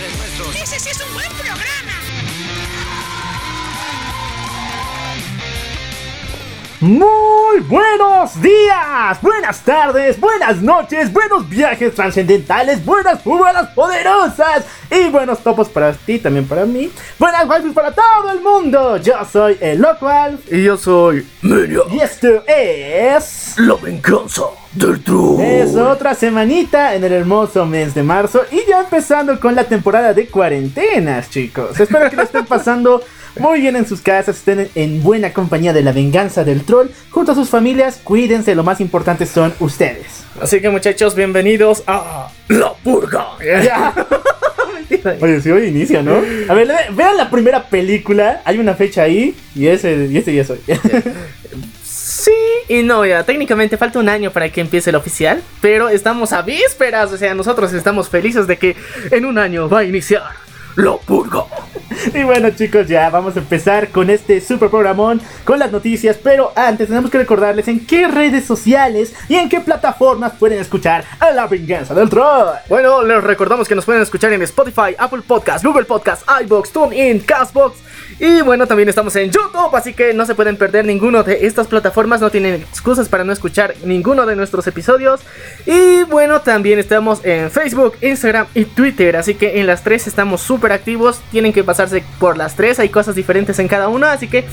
Recen el Padre Nuestro. Ese sí es un buen programa. Muy buenos días, buenas tardes, buenas noches, buenos viajes trascendentales, buenas buenas poderosas y buenos topos para ti, también para mí. Buenas waifus para todo el mundo. Yo soy el Locual Y yo soy Menia, y esto es la venganza del troll. es otra semanita en el hermoso mes de marzo y ya empezando con la temporada de cuarentenas, chicos. Espero que lo estén pasando muy bien en sus casas, estén en buena compañía de la venganza del troll junto a sus familias. Cuídense, lo más importante son ustedes. Así que muchachos, bienvenidos a La purga. Ya. Oye, sí, hoy inicia, ¿no? A ver, vean la primera película, hay una fecha ahí y ese, y ese ya soy. Sí y no, ya técnicamente falta un año para que empiece el oficial, pero estamos a vísperas, o sea, nosotros estamos felices de que en un año va a iniciar. La purga. Y bueno chicos, ya vamos a empezar con este super programón, con las noticias, pero antes tenemos que recordarles en qué redes sociales y en qué plataformas pueden escuchar a la venganza del troll. Bueno, les recordamos que nos pueden escuchar en Spotify, Apple Podcast, Google Podcast, iBox, TuneIn, Castbox y bueno, también estamos en YouTube, así que no se pueden perder ninguno de estas plataformas, no tienen excusas para no escuchar ninguno de nuestros episodios. Y bueno, también estamos en Facebook, Instagram y Twitter, así que en las tres estamos súper activos, tienen que pasarse por las tres, hay cosas diferentes en cada una, así que...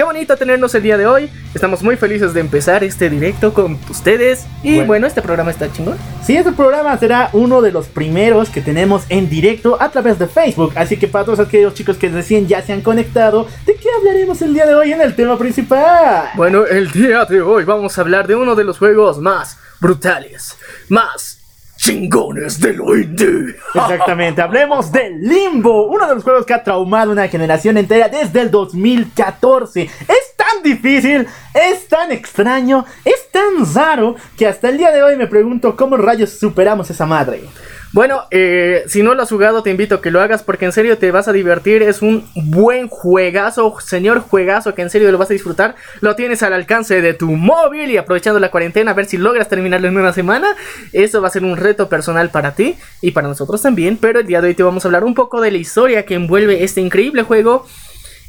Qué bonito tenernos el día de hoy. Estamos muy felices de empezar este directo con ustedes. Y Bueno. bueno, este programa está chingón. Sí, este programa será uno de los primeros que tenemos en directo a través de Facebook, así que para todos aquellos chicos que recién ya se han conectado, ¿de qué hablaremos el día de hoy en el tema principal? Bueno, el día de hoy vamos a hablar de uno de los juegos más brutales, más Chingones de lo. Exactamente, hablemos de Limbo, uno de los juegos que ha traumado una generación entera desde el 2014. Es tan difícil, es tan extraño, es tan raro que hasta el día de hoy me pregunto cómo rayos superamos esa madre. Bueno, eh, si no lo has jugado, te invito a que lo hagas porque en serio te vas a divertir. Es un buen juegazo, señor juegazo, que en serio lo vas a disfrutar. Lo tienes al alcance de tu móvil y aprovechando la cuarentena, a ver si logras terminarlo en una semana. Eso va a ser un reto personal para ti y para nosotros también. Pero el día de hoy te vamos a hablar un poco de la historia que envuelve este increíble juego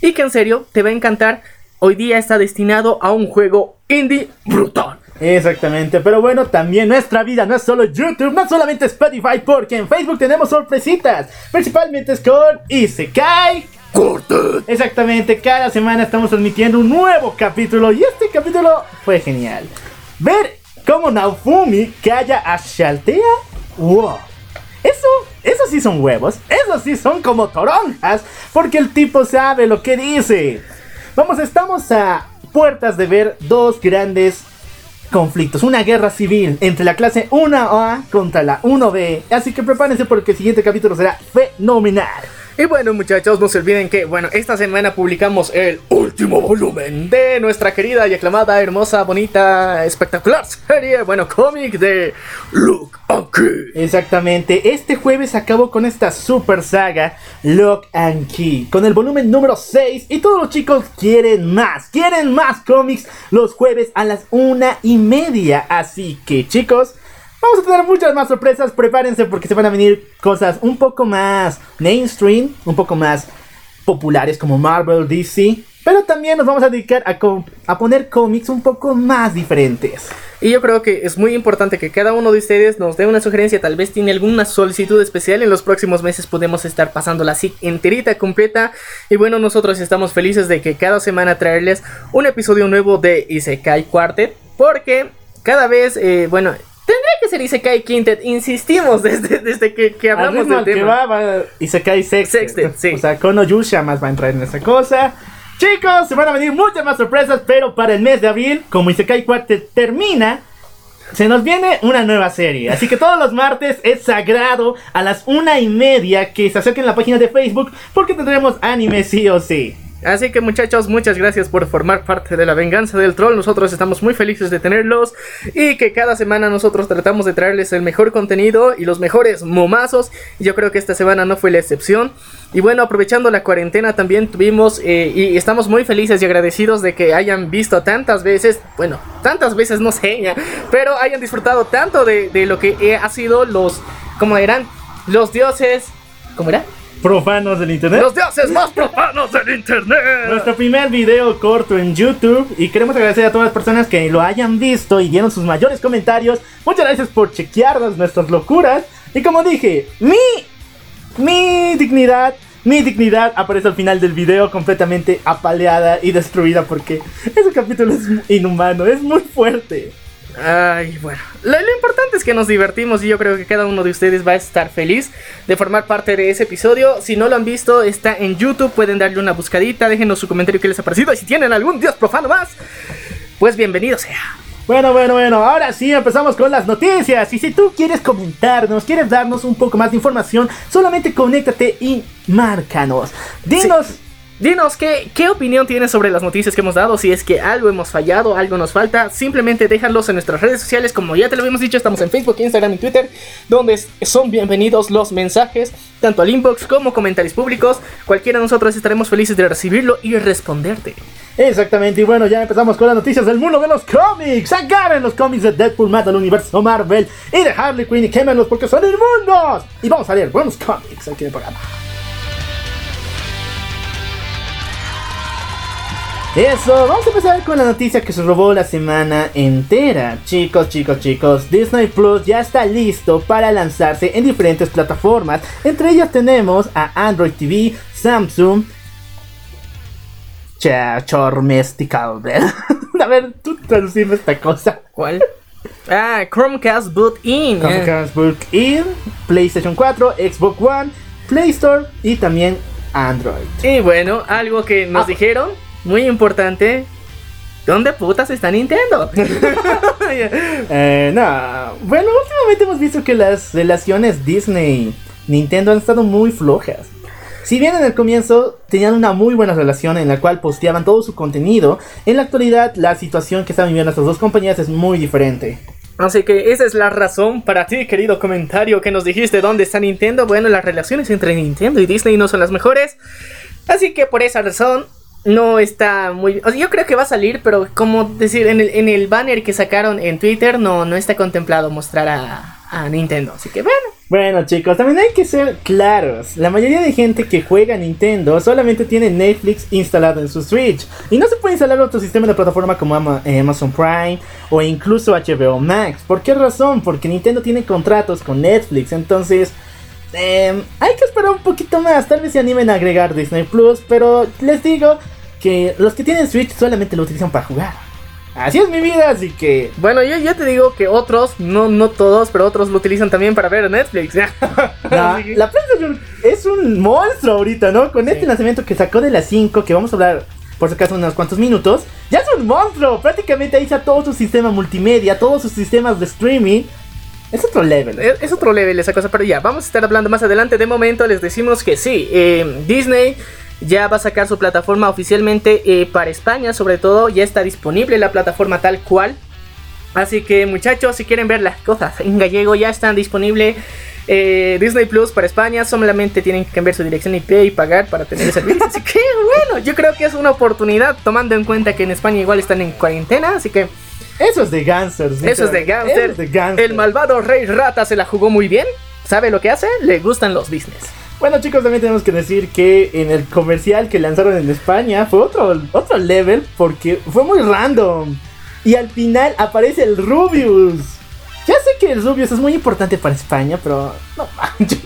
y que en serio te va a encantar. Hoy día está destinado a un juego indie brutal. Exactamente, pero bueno, también nuestra vida no es solo YouTube, no es solamente Spotify, porque en Facebook tenemos sorpresitas, principalmente es con Isekai. Corte. Exactamente, cada semana estamos transmitiendo un nuevo capítulo y este capítulo fue genial. Ver cómo Naofumi calla a Shaltea, wow. Eso, eso sí son huevos, eso sí son como toronjas, porque el tipo sabe lo que dice. Vamos, estamos a puertas de ver dos grandes conflictos, una guerra civil entre la clase 1A contra la 1B. Así que prepárense porque el siguiente capítulo será fenomenal. Y bueno muchachos, no se olviden que, bueno, esta semana publicamos el Último volumen. de nuestra querida y aclamada, hermosa, bonita, espectacular serie, bueno, cómic de Look aquí. Exactamente, este jueves acabó con esta super saga Lock and Key, con el volumen número 6 y todos los chicos quieren más, quieren más cómics los jueves a las una y media, así que chicos, vamos a tener muchas más sorpresas, prepárense porque se van a venir cosas un poco más mainstream, un poco más populares como Marvel, DC, pero también nos vamos a dedicar a, a poner cómics un poco más diferentes. Y yo creo que es muy importante que cada uno de ustedes nos dé una sugerencia, tal vez tiene alguna solicitud especial, en los próximos meses podemos estar pasándola así enterita, completa. Y bueno, nosotros estamos felices de que cada semana traerles un episodio nuevo de Isekai Quartet, porque cada vez, eh, bueno, tendría que ser Isekai Quintet, insistimos desde, desde que, que Al hablamos del al que tema. va, va y se cae sextet. Sextet, sí. O sea, Kono Yusha más va a entrar en esa cosa. Chicos, se van a venir muchas más sorpresas, pero para el mes de abril, como Isekai Quartet termina, se nos viene una nueva serie. Así que todos los martes es sagrado a las una y media que se acerquen a la página de Facebook porque tendremos anime sí o sí. Así que muchachos, muchas gracias por formar parte de la venganza del troll. Nosotros estamos muy felices de tenerlos y que cada semana nosotros tratamos de traerles el mejor contenido y los mejores momazos. Yo creo que esta semana no fue la excepción. Y bueno, aprovechando la cuarentena también tuvimos eh, y estamos muy felices y agradecidos de que hayan visto tantas veces, bueno, tantas veces no sé, ya, pero hayan disfrutado tanto de, de lo que ha sido los, como eran, los dioses, ¿cómo era? Profanos del internet. Los dioses más profanos del internet. Nuestro primer video corto en YouTube y queremos agradecer a todas las personas que lo hayan visto y dieron sus mayores comentarios. Muchas gracias por chequearnos nuestras locuras. Y como dije, mi, mi dignidad, mi dignidad aparece al final del video completamente apaleada y destruida porque ese capítulo es inhumano, es muy fuerte. Ay, bueno. Lo, lo, importante es que nos divertimos y yo creo que cada uno de ustedes va a estar feliz de formar parte de ese episodio. Si no lo han visto, está en YouTube. Pueden darle una buscadita. Déjenos su comentario que les ha parecido. Y si tienen algún dios profano más, pues bienvenido sea. Bueno, bueno, bueno, ahora sí empezamos con las noticias. Y si tú quieres comentarnos, quieres darnos un poco más de información, solamente conéctate y márcanos. Dinos. Sí. Dinos ¿qué, qué opinión tienes sobre las noticias que hemos dado, si es que algo hemos fallado, algo nos falta, simplemente déjalos en nuestras redes sociales, como ya te lo habíamos dicho, estamos en Facebook, Instagram y Twitter, donde son bienvenidos los mensajes, tanto al inbox como comentarios públicos, cualquiera de nosotros estaremos felices de recibirlo y responderte. Exactamente, y bueno, ya empezamos con las noticias del mundo de los cómics. Agarren los cómics de Deadpool, Mata al universo Marvel y de Harley Quinn y quémenlos porque son inmundos. Y vamos a leer buenos cómics aquí en el programa. Eso, vamos a empezar con la noticia que se robó la semana entera. Chicos, chicos, chicos, Disney Plus ya está listo para lanzarse en diferentes plataformas. Entre ellas tenemos a Android TV, Samsung, Chormesticable. a ver, tú traducime esta cosa. ¿Cuál? Ah, Chromecast Boot In. Chromecast Boot In, PlayStation 4, Xbox One, Play Store y también Android. Y bueno, algo que nos ah. dijeron muy importante. ¿Dónde putas está Nintendo? eh, no. Bueno, últimamente hemos visto que las relaciones Disney-Nintendo han estado muy flojas. Si bien en el comienzo tenían una muy buena relación en la cual posteaban todo su contenido, en la actualidad la situación que están viviendo estas dos compañías es muy diferente. Así que esa es la razón para ti, querido comentario, que nos dijiste dónde está Nintendo. Bueno, las relaciones entre Nintendo y Disney no son las mejores. Así que por esa razón no está muy... Yo creo que va a salir, pero como decir, en el, en el banner que sacaron en Twitter no, no está contemplado mostrar a, a Nintendo. Así que bueno. Bueno chicos, también hay que ser claros. La mayoría de gente que juega Nintendo solamente tiene Netflix instalado en su Switch. Y no se puede instalar otro sistema de plataforma como eh, Amazon Prime o incluso HBO Max. ¿Por qué razón? Porque Nintendo tiene contratos con Netflix. Entonces... Eh, hay que esperar un poquito más, tal vez se animen a agregar Disney Plus, pero les digo que los que tienen Switch solamente lo utilizan para jugar. Así es mi vida, así que. Bueno, yo, yo te digo que otros, no, no todos, pero otros lo utilizan también para ver Netflix. la, la prensa es un monstruo ahorita, ¿no? Con este lanzamiento que sacó de las 5, que vamos a hablar por si acaso unos cuantos minutos, ya es un monstruo. Prácticamente ahí está todo su sistema multimedia, todos sus sistemas de streaming. Es otro level. Es, otro level esa cosa, pero ya, vamos a estar hablando más adelante. De momento les decimos que sí, eh, Disney ya va a sacar su plataforma oficialmente eh, para España, sobre todo ya está disponible la plataforma tal cual. Así que muchachos, si quieren ver las cosas en gallego, ya están disponibles eh, Disney Plus para España. Solamente tienen que cambiar su dirección IP y pagar para tener el servicio. Así que bueno, yo creo que es una oportunidad, tomando en cuenta que en España igual están en cuarentena. Así que eso es de Gansers. Eso es de Gansers. El malvado Rey Rata se la jugó muy bien. ¿Sabe lo que hace? Le gustan los business. Bueno chicos, también tenemos que decir que en el comercial que lanzaron en España fue otro, otro level porque fue muy random. Y al final aparece el Rubius. Ya sé que el Rubius es muy importante para España, pero no manches.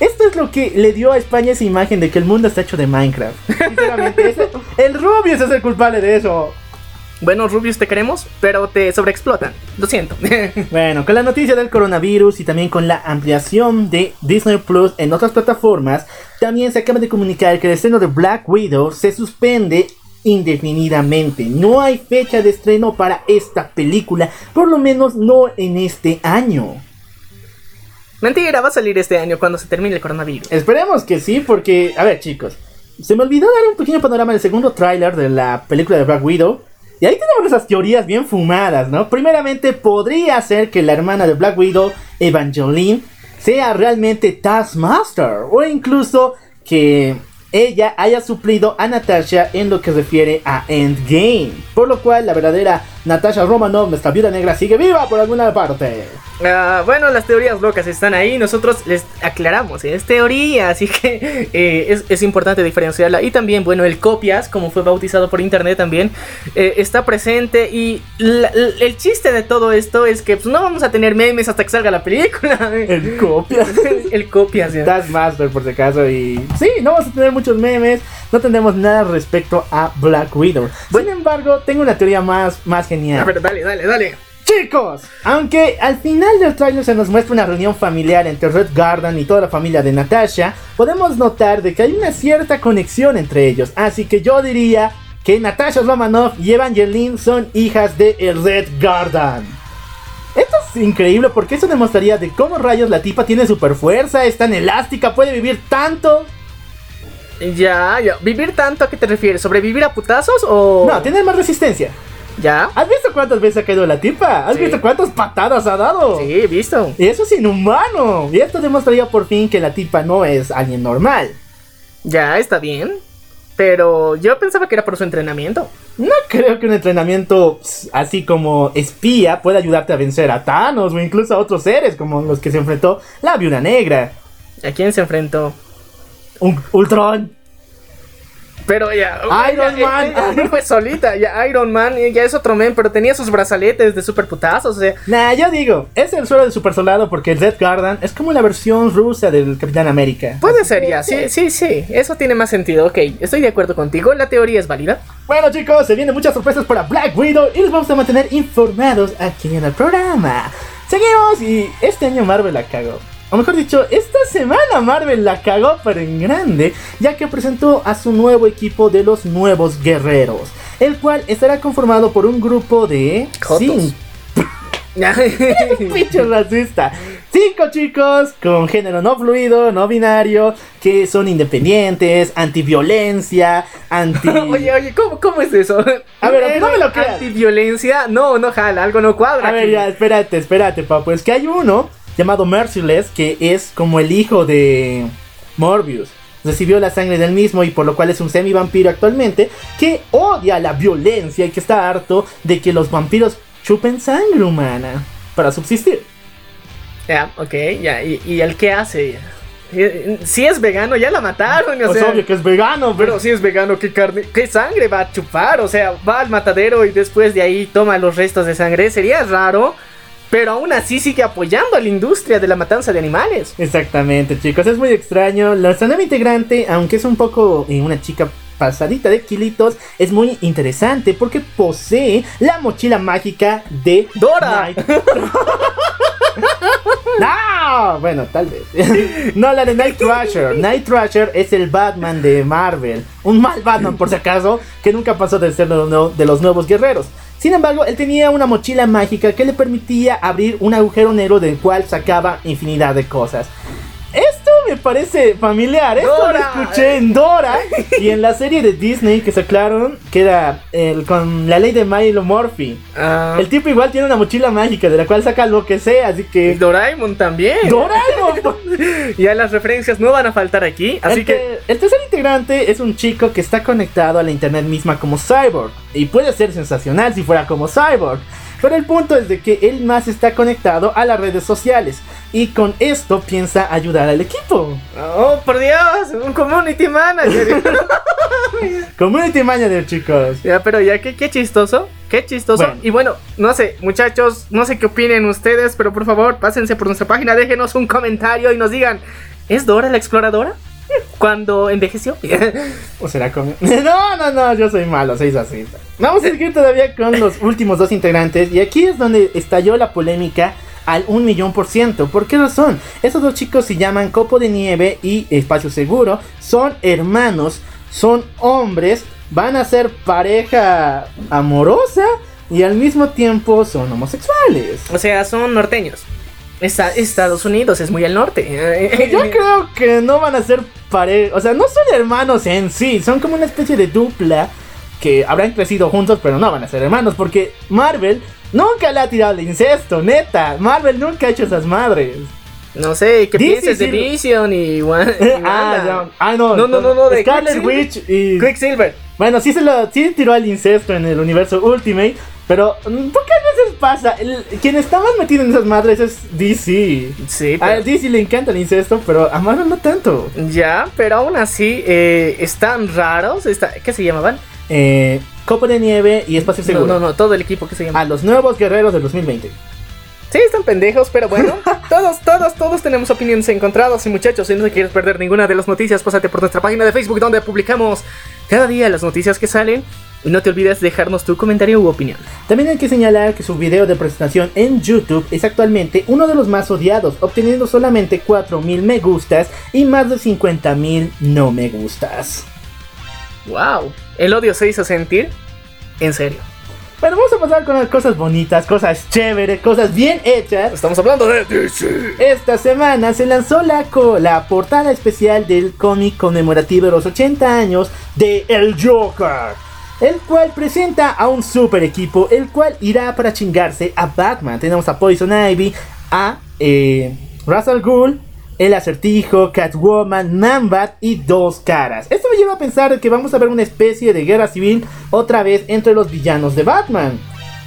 Esto es lo que le dio a España esa imagen de que el mundo está hecho de Minecraft. Sinceramente, el Rubius es el culpable de eso. Bueno, Rubius, te queremos, pero te sobreexplotan. Lo siento. bueno, con la noticia del coronavirus y también con la ampliación de Disney Plus en otras plataformas, también se acaba de comunicar que el estreno de Black Widow se suspende indefinidamente. No hay fecha de estreno para esta película, por lo menos no en este año. Mentira, va a salir este año cuando se termine el coronavirus. Esperemos que sí, porque, a ver chicos, se me olvidó dar un pequeño panorama del segundo tráiler de la película de Black Widow. Y ahí tenemos esas teorías bien fumadas, ¿no? Primeramente, podría ser que la hermana de Black Widow, Evangeline, sea realmente Taskmaster. O incluso que ella haya suplido a Natasha en lo que refiere a Endgame. Por lo cual, la verdadera Natasha Romanoff, nuestra viuda negra, sigue viva por alguna parte. Ah, bueno, las teorías locas están ahí. Nosotros les aclaramos, es teoría, así que eh, es, es importante diferenciarla. Y también, bueno, el copias, como fue bautizado por internet también, eh, está presente. Y la- el chiste de todo esto es que pues, no vamos a tener memes hasta que salga la película. El copia. el copias, ya. Taskmaster por si acaso y sí, no vamos a tener muchos memes, no tendremos nada respecto a Black Widow. Sin embargo, tengo una teoría más, más A genial. ver, dale, dale, dale. Chicos, aunque al final del trailer se nos muestra una reunión familiar entre Red Garden y toda la familia de Natasha, podemos notar de que hay una cierta conexión entre ellos. Así que yo diría que Natasha Romanoff y Evangeline son hijas de el Red Garden. Esto es increíble porque eso demostraría de cómo rayos la tipa tiene super fuerza, es tan elástica, puede vivir tanto. Ya, ya. ¿Vivir tanto a qué te refieres? ¿Sobrevivir a putazos o.? No, tiene más resistencia. ¿Ya? ¿Has visto cuántas veces ha caído la tipa? ¿Has Sí. visto cuántas patadas ha dado? Sí, he visto. Y eso es inhumano. Y esto demostraría por fin que la tipa no es alguien normal. Ya, está bien. Pero yo pensaba que era por su entrenamiento. No creo que un entrenamiento así como espía pueda ayudarte a vencer a Thanos o incluso a otros seres como los que se enfrentó la viuda negra. ¿A quién se enfrentó? Un Ultron. Pero ya. Iron ya, Man. ya, ya fue solita. Ya Iron Man ya es otro men, pero tenía sus brazaletes de super putazos. O sea, Nah, yo digo, es el suelo del super soldado porque el Red Garden es como la versión rusa del Capitán América. puede ser ya. Sí, sí, sí. Eso tiene más sentido. Ok, estoy de acuerdo contigo. La teoría es válida. Bueno chicos, se vienen muchas sorpresas para Black Widow y los vamos a mantener informados aquí en el programa. Seguimos y este año Marvel la cagó. O mejor dicho, esta semana Marvel la cagó pero en grande, ya que presentó a su nuevo equipo de los nuevos guerreros, el cual estará conformado por un grupo de... Jotos. cinco- Pinche racista. Cinco chicos con género no fluido, no binario, que son independientes, antiviolencia, anti... oye, oye, ¿cómo, ¿cómo es eso? A ver, no me lo creas. Antiviolencia. No, no jala. Algo no cuadra. A ver, aquí. ya, espérate, espérate, pa. Pues que hay uno llamado Merciless que es como el hijo de Morbius. Recibió la sangre del mismo y por lo cual es un semi vampiro actualmente que odia la violencia y que está harto de que los vampiros chupen sangre humana para subsistir. Ya, ok, ya. ¿Y, y el qué hace? Eh, Si es vegano, ya la mataron. O Es sea, obvio que es vegano, pero Pero si es vegano, ¿qué carne, qué sangre va a chupar? O sea, va al matadero y después de ahí toma los restos de sangre. Sería raro, pero aún así sigue apoyando a la industria de la matanza de animales. Exactamente, chicos, es muy extraño. Nuestra nueva integrante, aunque es un poco eh, una chica pasadita de kilitos, es muy interesante porque posee la mochila mágica de Dora. No, bueno, tal vez. no, la de Night Thrasher. Night Thrasher es el Batman de Marvel. Un mal Batman, por si acaso, que nunca pasó de ser de los nuevos guerreros. Sin embargo, él tenía una mochila mágica que le permitía abrir un agujero negro del cual sacaba infinidad de cosas. Me parece familiar. Esto Dora. lo escuché en Dora y en la serie de Disney que sacaron, que era el, con la ley de Milo Murphy. Ah, El tipo igual tiene una mochila mágica de la cual saca lo que sea, así y que... Doraemon también. ¡Doraemon! ya las referencias no van a faltar aquí. Así el, que. que- el tercer integrante es un chico que está conectado a la internet misma como Cyborg. Y puede ser sensacional si fuera como Cyborg. Pero el punto es de que él más está conectado a las redes sociales. Y con esto piensa ayudar al equipo. Oh, por Dios, un community manager. Community Manager, chicos. Ya, pero ya, qué, qué chistoso, qué chistoso. Bueno. Y bueno, no sé, muchachos, no sé qué opinen ustedes, pero por favor, pásense por nuestra página, déjenos un comentario y nos digan, ¿es Dora la exploradora? Cuando envejeció. ¿O será como.? No, no, no, yo soy malo, soy así. Vamos a seguir todavía con los últimos dos integrantes. Y aquí es donde estalló la polémica al un millón por ciento. ¿Por qué razón? Esos dos chicos se llaman Copo de Nieve y Espacio Seguro. Son hermanos, son hombres van a ser pareja amorosa y al mismo tiempo son homosexuales. O sea, son norteños. Esta- Estados Unidos es muy al norte. Yo creo que no van a ser pareja, o sea, no son hermanos en sí, son como una especie de dupla que habrán crecido juntos, pero no van a ser hermanos, porque Marvel nunca le ha tirado el incesto, neta. Marvel nunca ha hecho esas madres. No sé, ¿qué piensas de Vision y, Wa- y ah, Wanda? ya. ah, no, No, no, no, de Scarlet. Witch y. Quicksilver. Bueno, sí se lo sí tiró el incesto en el universo Ultimate, pero mm, pocas veces pasa. El- quien está más metido en esas madres es DC. Sí, A DC le encanta el incesto, pero a Marvel no tanto. Ya, pero aún así eh, están raros. Está, ¿Qué se llamaban? Eh, Copa de Nieve y Espacio No, Seguro. no, no, todo el equipo que se llama. A los nuevos guerreros del 2020. Sí, están pendejos, pero bueno, todos, todos, todos tenemos opiniones encontradas. Y muchachos, si no te quieres perder ninguna de las noticias, pásate por nuestra página de Facebook donde publicamos cada día las noticias que salen. Y no te olvides dejarnos tu comentario u opinión. También hay que señalar que su video de presentación en YouTube es actualmente uno de los más odiados, obteniendo solamente 4.000 me gustas y más de 50.000 no me gustas. ¡Wow! El odio se hizo sentir. En serio. Bueno, vamos a pasar con las cosas bonitas, cosas chéveres, cosas bien hechas. Estamos hablando de DC. Esta semana se lanzó la, la portada especial del cómic conmemorativo de los 80 años de El Joker, el cual presenta a un super equipo, el cual irá para chingarse a Batman. Tenemos a Poison Ivy, a eh, Russell Gould, el acertijo, Catwoman, Nambat y dos caras. Esto me lleva a pensar que vamos a ver una especie de guerra civil otra vez entre los villanos de Batman.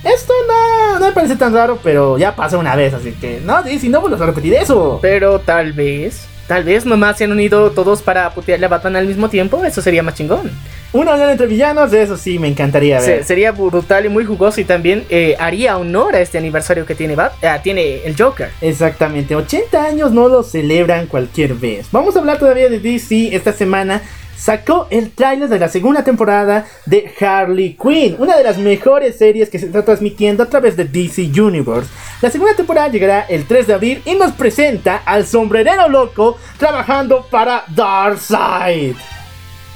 Esto no, no me parece tan raro, pero ya pasó una vez, así que no, si no vuelvas a repetir eso. Pero tal vez, tal vez nomás se han unido todos para putearle a Batman al mismo tiempo. Eso sería más chingón. Una unión entre villanos, de eso sí me encantaría Se- ver. sería brutal y muy jugoso y también eh, haría honor a este aniversario que tiene, Bat- ah, tiene el Joker. Exactamente, 80 años no lo celebran cualquier vez. Vamos a hablar todavía de DC esta semana. Sacó el tráiler de la segunda temporada de Harley Quinn, una de las mejores series que se está transmitiendo a través de DC Universe. La segunda temporada llegará el 3 de abril y nos presenta al sombrerero loco trabajando para Darkseid.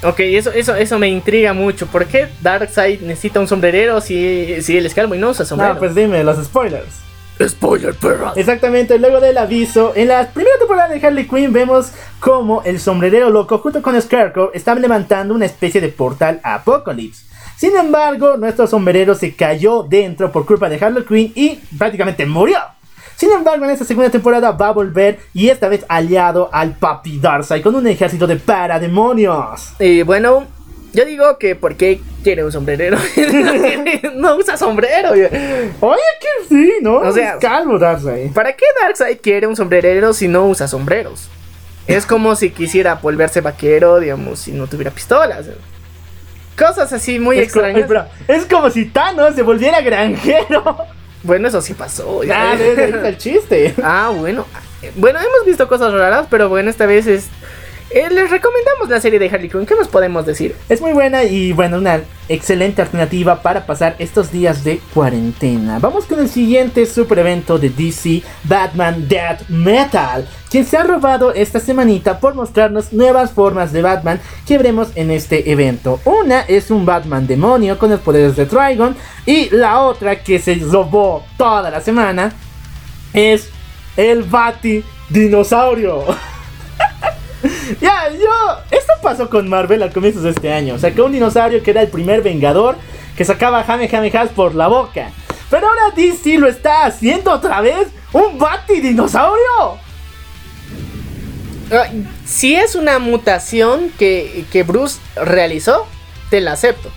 Ok, eso, eso, eso me intriga mucho. ¿Por qué Darkseid necesita un sombrerero si, si él es calvo y no usa sombrero? No, pues dime, los spoilers. Spoiler, perra. Exactamente, luego del aviso, en la primera temporada de Harley Quinn vemos como el sombrerero loco junto con Scarecrow están levantando una especie de portal a Apocalypse. Sin embargo, nuestro sombrerero se cayó dentro por culpa de Harley Quinn y prácticamente murió. Sin embargo, en esta segunda temporada va a volver y esta vez aliado al papi Darkseid con un ejército de parademonios. Y bueno, yo digo que ¿por qué quiere un sombrerero? no usa sombrero. Oye, que sí, ¿no? O sea- Es calvo Darkseid. ¿Para qué Darkseid quiere un sombrerero si no usa sombreros? Es como si quisiera volverse vaquero, digamos, si no tuviera pistolas. Cosas así muy Es, co- extrañas. pero es como si Thanos se volviera granjero. Bueno, eso sí pasó. ya. Ah, está el chiste. Ah, bueno. Bueno, hemos visto cosas raras, pero bueno, esta vez es... eh, les recomendamos la serie de Harley Quinn. ¿Qué nos podemos decir? Es muy buena y bueno, una excelente alternativa para pasar estos días de cuarentena. Vamos con el siguiente super evento de DC, Batman Death Metal, quien se ha robado esta semanita por mostrarnos nuevas formas de Batman que veremos en este evento. Una es un Batman demonio con los poderes de Trigon y la otra que se robó toda la semana es el Bati Dinosaurio. Ya, yo. Esto pasó con Marvel a comienzos de este año. Sacó un dinosaurio que era el primer Vengador que sacaba Jame Jame Has por la boca. Pero ahora DC lo está haciendo otra vez. ¡Un Bati dinosaurio! Si es una mutación que, que Bruce realizó, te la acepto.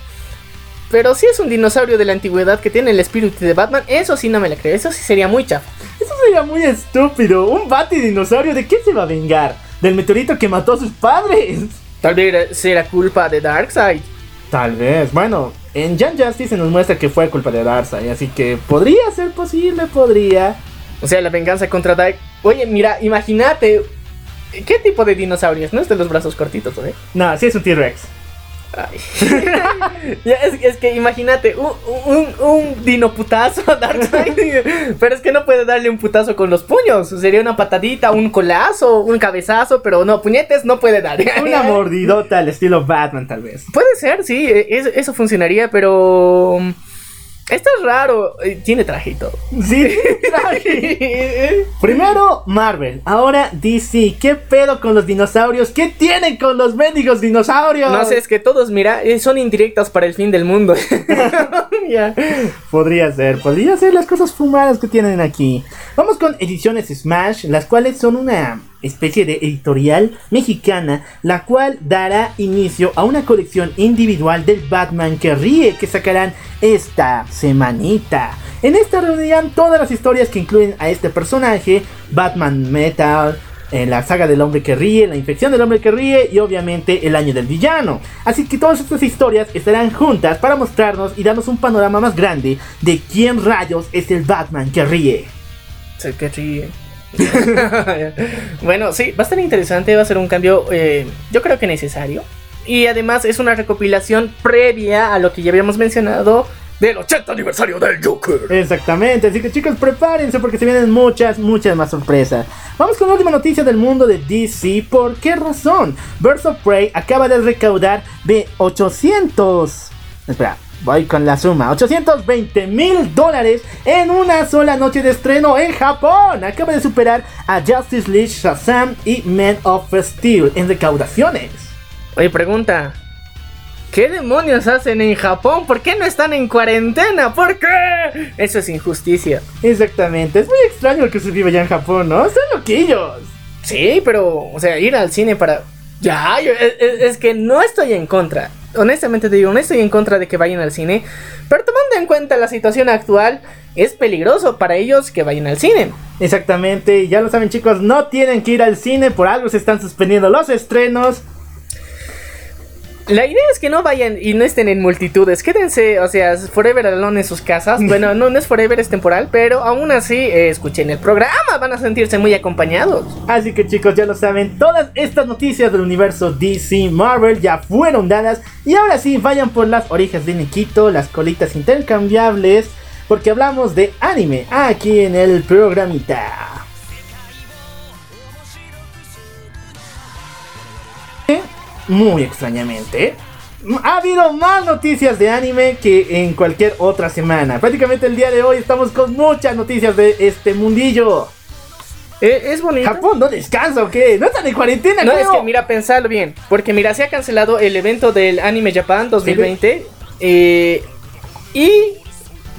Pero si es un dinosaurio de la antigüedad que tiene el espíritu de Batman, eso sí no me la creo. Eso sí sería muy chafa. Eso sería muy estúpido. ¿Un Bati dinosaurio de qué se va a vengar? ¿Del meteorito que mató a sus padres? Tal vez será culpa de Darkseid. Tal vez. Bueno, en Young Justice se nos muestra que fue culpa de Darkseid. Así que podría ser posible, podría. O sea, la venganza contra Dark. Oye, mira, imagínate. ¿Qué tipo de dinosaurios? No es de los brazos cortitos, ¿eh? No, sí es un T-Rex. Ay. Ya, es, es que imagínate, un, un, un dinoputazo a Darkseid. Pero es que no puede darle un putazo con los puños. Sería una patadita, un colazo, un cabezazo. Pero no, puñetes no puede dar. Una mordidota al estilo Batman, tal vez. Puede ser, sí, e- es- eso funcionaría, pero. Esto es raro. eh, Tiene traje y todo. Sí, traje. Primero Marvel, ahora DC. ¿Qué pedo con los dinosaurios? ¿Qué tienen con los mendigos dinosaurios? No sé, es que todos, mira, eh, son indirectas para el fin del mundo. Ya. Podría ser, podría ser las cosas fumadas que tienen aquí. Vamos con ediciones Smash, las cuales son una especie de editorial mexicana, la cual dará inicio a una colección individual del Batman que ríe que sacarán esta semanita. En esta reunirán todas las historias que incluyen a este personaje, Batman Metal, en la saga del hombre que ríe, la infección del hombre que ríe y obviamente el año del villano. Así que todas estas historias estarán juntas para mostrarnos y darnos un panorama más grande de quién rayos es el Batman que ríe. Que ríe. bueno, sí, va a estar interesante, va a ser un cambio, eh, yo creo que necesario. Y además es una recopilación previa a lo que ya habíamos mencionado del 80 aniversario del Joker. Exactamente, así que chicos prepárense porque se vienen muchas, muchas más sorpresas. Vamos con la última noticia del mundo de DC. ¿Por qué razón? Birds of Prey acaba de recaudar de 800... Espera, voy con la suma. 820 mil dólares en una sola noche de estreno en Japón. Acaba de superar a Justice League, Shazam y Man of Steel en recaudaciones. Oye, pregunta. ¿Qué demonios hacen en Japón? ¿Por qué no están en cuarentena? ¿Por qué? Eso es injusticia. Exactamente, es muy extraño que se vive allá en Japón, ¿no? Son loquillos. Sí, pero, o sea, ir al cine para... Ya, yo- es, es- es que no estoy en contra. Honestamente te digo, no estoy en contra de que vayan al cine. Pero tomando en cuenta la situación actual, es peligroso para ellos que vayan al cine. Exactamente, ya lo saben chicos, no tienen que ir al cine, por algo se están suspendiendo los estrenos. La idea es que no vayan y no estén en multitudes. Quédense, o sea, forever alone en sus casas. Bueno, no, no es forever, es temporal, pero aún así eh, escuchen el programa. Van a sentirse muy acompañados. Así que chicos, ya lo saben, todas estas noticias del universo DC Marvel ya fueron dadas. Y ahora sí, vayan por las orejas de Nikito, las colitas intercambiables, porque hablamos de anime aquí en el programita. Muy extrañamente, ha habido más noticias de anime que en cualquier otra semana. Prácticamente el día de hoy estamos con muchas noticias de este mundillo. Eh, es bonito. ¿Japón no descansa o qué? ¿No están en cuarentena, No, es creo? que mira, pensarlo bien. Porque mira, se ha cancelado el evento del Anime Japan 2020. eh, y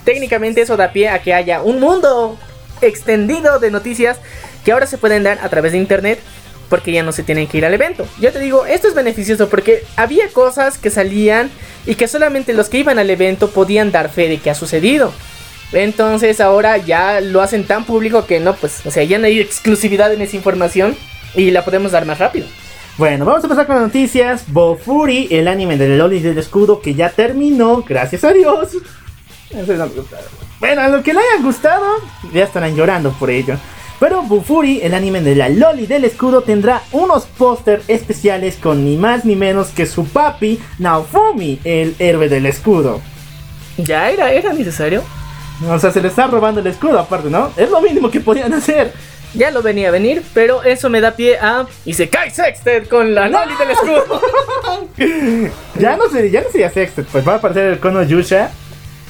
técnicamente eso da pie a que haya un mundo extendido de noticias que ahora se pueden dar a través de internet. Porque ya no se tienen que ir al evento. Yo te digo, esto es beneficioso porque había cosas que salían y que solamente los que iban al evento podían dar fe de que ha sucedido. Entonces ahora ya lo hacen tan público que no, pues, o sea, ya no hay exclusividad en esa información y la podemos dar más rápido. Bueno, vamos a empezar con las noticias. Bofuri, el anime del Loli del escudo que ya terminó, gracias a Dios. Bueno, a los que le hayan gustado, ya estarán llorando por ello. Pero Bufuri, el anime de la Loli del escudo, tendrá unos póster especiales con ni más ni menos que su papi, Naofumi, el héroe del escudo. Ya era, era necesario. O sea, se le está robando el escudo aparte, ¿no? Es lo mínimo que podían hacer. Ya lo venía a venir, pero eso me da pie a. Y se cae Sexted con la Loli del escudo. Ya no sé, ya no sería Sextet, pues va a aparecer el Kono Yusha.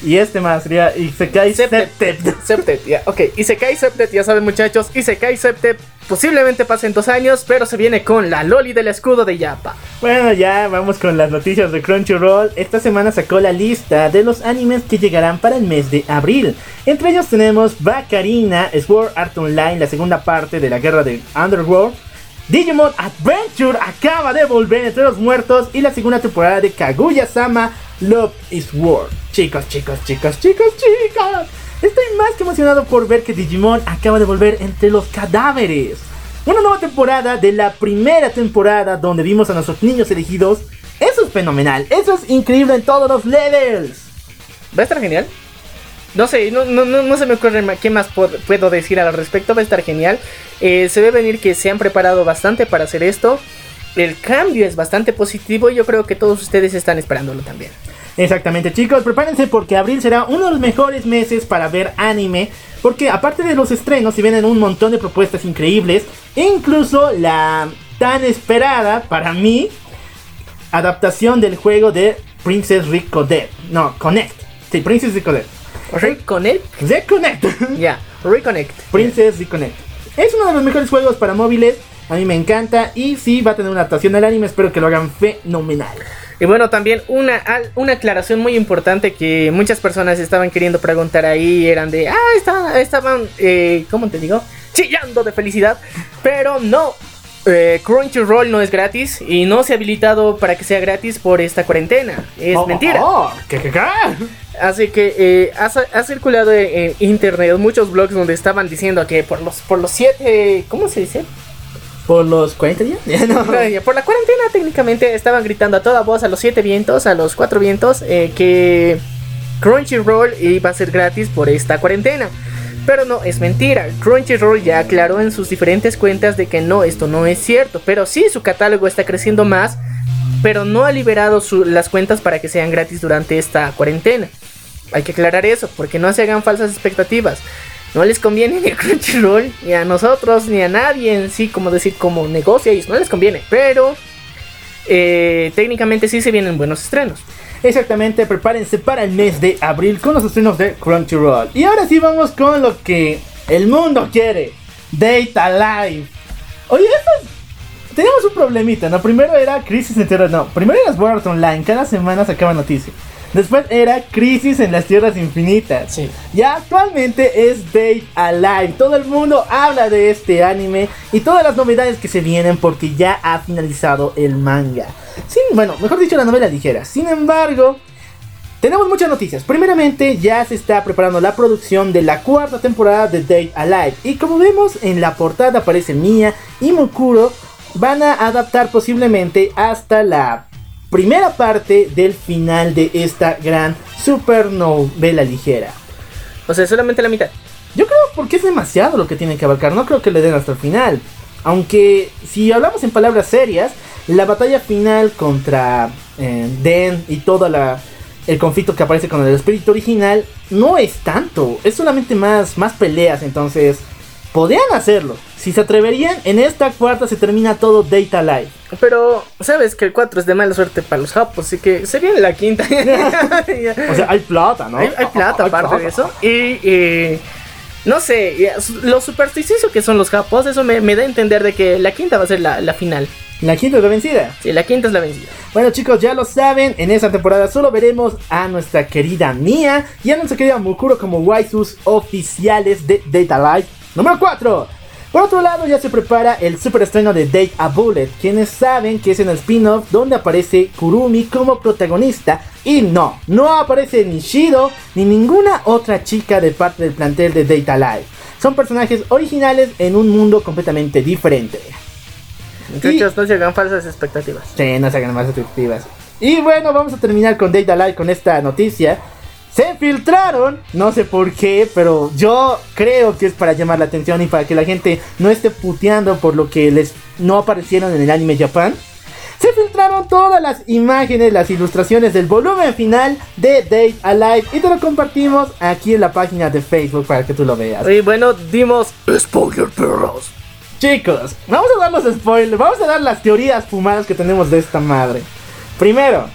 Y este más sería Isekai Septet. Septet. Septet, ya, ok. Y se cae Septet, ya saben muchachos. Y se cae Septet. Posiblemente pasen dos años, pero se viene con la Loli del escudo de Yapa. Bueno, ya vamos con las noticias de Crunchyroll. Esta semana sacó la lista de los animes que llegarán para el mes de abril. Entre ellos tenemos Bacarina, Sword Art Online, la segunda parte de la guerra de Underworld. Digimon Adventure acaba de volver entre los muertos y la segunda temporada de Kaguya-sama Love is War. Chicos, chicos, chicos, chicos, chicos. Estoy más que emocionado por ver que Digimon acaba de volver entre los cadáveres. Una nueva temporada de la primera temporada donde vimos a nuestros niños elegidos. Eso es fenomenal, eso es increíble en todos los levels. Va a estar genial. No sé, no, no, no, no se me ocurre qué más puedo decir al respecto. Va a estar genial. Eh, se ve venir que se han preparado bastante para hacer esto. El cambio es bastante positivo y yo creo que todos ustedes están esperándolo también. Exactamente, chicos, prepárense porque abril será uno de los mejores meses para ver anime. Porque aparte de los estrenos, se vienen un montón de propuestas increíbles. E incluso la tan esperada, para mí, adaptación del juego de Princess Reconnect. No, Connect. Sí, Princess Reconnect. Reconnect. Reconnect. Ya, Reconnect. Princess Reconnect. Es uno de los mejores juegos para móviles. A mí me encanta. Y sí, va a tener una adaptación al anime. Espero que lo hagan fenomenal. Y bueno, también una, una aclaración muy importante que muchas personas estaban queriendo preguntar ahí, eran de, ah, está- estaban, eh, ¿cómo te digo? Chillando de felicidad, pero no. eh, Crunchyroll no es gratis y no se ha habilitado para que sea gratis por esta cuarentena. Es Oh, mentira. oh, oh, ¿qué, qué, qué? Así que eh, ha, ha circulado en, en internet muchos blogs donde estaban diciendo que por los por los siete, ¿cómo se dice? ¿Por los 40 días? No. Por la cuarentena técnicamente estaban gritando a toda voz a los siete vientos, a los cuatro vientos, eh, que Crunchyroll iba a ser gratis por esta cuarentena. Pero no, es mentira. Crunchyroll ya aclaró en sus diferentes cuentas de que no, esto no es cierto. Pero sí, su catálogo está creciendo más, pero no ha liberado su- las cuentas para que sean gratis durante esta cuarentena. Hay que aclarar eso, porque no se hagan falsas expectativas. No les conviene ni a Crunchyroll, ni a nosotros, ni a nadie en sí, como decir, como negocio, no les conviene. Pero eh, técnicamente sí se vienen buenos estrenos. Exactamente, prepárense para el mes de abril con los estrenos de Crunchyroll. Y ahora sí vamos con lo que el mundo quiere. Data Live. Oye, esto es- Teníamos un problemita, ¿no? Primero era Crisis en Tierras... No, primero era Sword Online, cada semana sacaba noticia. Después era Crisis en las Tierras Infinitas. Sí. Ya actualmente es Date Alive. Todo el mundo habla de este anime y todas las novedades que se vienen porque ya ha finalizado el manga. Sin, bueno, mejor dicho, la novela ligera. Sin embargo, tenemos muchas noticias. Primeramente, ya se está preparando la producción de la cuarta temporada de Date Alive. Y como vemos en la portada aparece Mia y Mukuro. Van a adaptar posiblemente hasta la primera parte del final de esta gran super novela ligera. O sea, solamente la mitad. Yo creo porque es demasiado lo que tienen que abarcar, no creo que le den hasta el final. Aunque si hablamos en palabras serias, la batalla final contra eh, Den y todo la, el conflicto que aparece con el espíritu original no es tanto, es solamente más, más peleas, entonces podrían hacerlo. Si se atreverían, en esta cuarta se termina todo Data Live. Pero, ¿sabes que el 4 es de mala suerte para los japos? Así que se viene la quinta. O sea, hay plata, ¿no? hay, hay plata aparte de eso. Y, no sé, su- lo supersticioso que son los japos, eso me, me da a entender de que la quinta va a ser la, la final. La quinta es la vencida. Sí, la quinta es la vencida. Bueno chicos, ya lo saben, en esta temporada solo veremos a nuestra querida Mia y a nuestra querida Mukuro como Waisus oficiales de Data Life número 4. Por otro lado, ya se prepara el super estreno de Date a Bullet, quienes saben que es en el spin-off donde aparece Kurumi como protagonista. Y no, no aparece ni Shido ni ninguna otra chica de parte del plantel de Data Life. Son personajes originales en un mundo completamente diferente. Muchachos, no se hagan falsas expectativas. Sí, no se hagan más expectativas. Y bueno, vamos a terminar con Data Live con esta noticia. Se filtraron, no sé por qué, pero yo creo que es para llamar la atención y para que la gente no esté puteando por lo que les no aparecieron en el anime Japan. Se filtraron todas las imágenes, las ilustraciones del volumen final de Date Alive y te lo compartimos aquí en la página de Facebook para que tú lo veas. Y bueno, dimos Spoiler perros. Chicos, vamos a dar los spoilers, vamos a dar las teorías fumadas que tenemos de esta madre. Primero,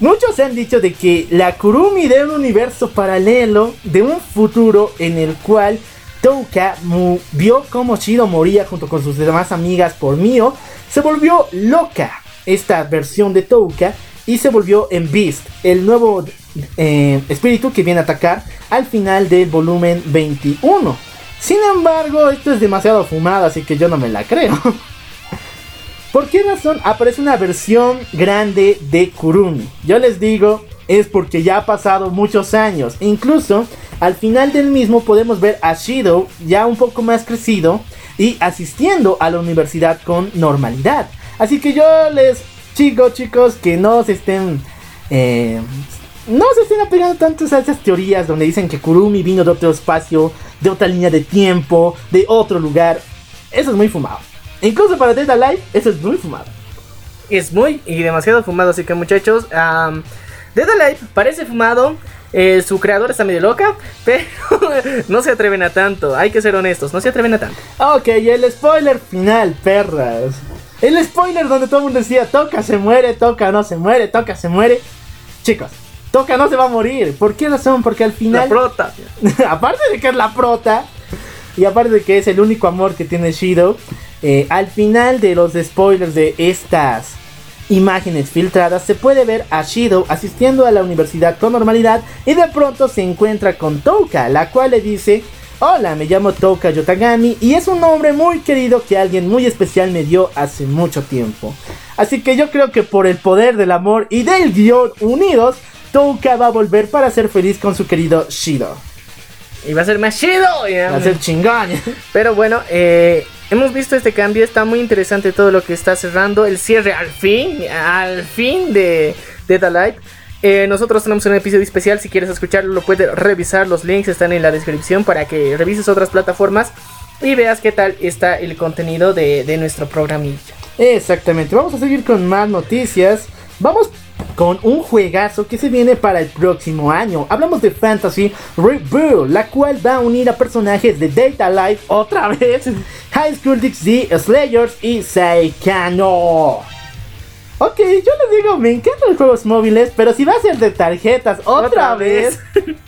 muchos han dicho de que la Kurumi de un universo paralelo, de un futuro en el cual Touka vio cómo Shido moría junto con sus demás amigas por Mio, se volvió loca esta versión de Touka y se volvió en Beast, el nuevo eh, espíritu que viene a atacar al final del volumen 21. Sin embargo, esto es demasiado fumado, así que yo no me la creo. ¿Por qué razón aparece una versión grande de Kurumi? Yo les digo, es porque ya ha pasado muchos años. Incluso al final del mismo podemos ver a Shido ya un poco más crecido y asistiendo a la universidad con normalidad. Así que yo les digo, chicos, que no se estén... eh, no se estén apegando tanto a esas teorías donde dicen que Kurumi vino de otro espacio, de otra línea de tiempo, de otro lugar. Eso es muy fumado. Incluso para Data Life, eso es muy fumado. es muy y demasiado fumado. Así que muchachos, um, Dead Alive parece fumado. eh, su creador está medio loca, pero no se atreven a tanto. Hay que ser honestos, no se atreven a tanto. Ok, y el spoiler final, perras. El spoiler donde todo el mundo decía, toca, se muere, toca, no se muere, toca, se muere. Chicos, toca, no se va a morir. ¿Por qué razón? Porque al La final... prota. aparte de que es la prota, y aparte de que es el único amor que tiene Shido, eh, al final de los spoilers de estas imágenes filtradas se puede ver a Shido asistiendo a la universidad con normalidad y de pronto se encuentra con Touka, la cual le dice, hola, me llamo Touka Yotagami y es un nombre muy querido que alguien muy especial me dio hace mucho tiempo. Así que yo creo que por el poder del amor y del guion unidos, Touka va a volver para ser feliz con su querido Shido. Y va a ser más chido. Va a ser chingón. Pero bueno, eh, hemos visto este cambio. Está muy interesante todo lo que está cerrando. El cierre al fin, al fin de Dead Alive. Eh, nosotros tenemos un episodio especial. Si quieres escucharlo, lo puedes revisar. Los links están en la descripción para que revises otras plataformas y veas qué tal está el contenido de, de nuestro programilla. Exactamente, vamos a seguir con más noticias. Vamos con un juegazo que se viene para el próximo año. Hablamos de Fantasy Reboot, la cual va a unir a personajes de Data Life otra vez, High School DxD, Slayers y Saikano. Ok, yo les digo, me encantan los juegos móviles, pero si va a ser de tarjetas otra, Otra vez,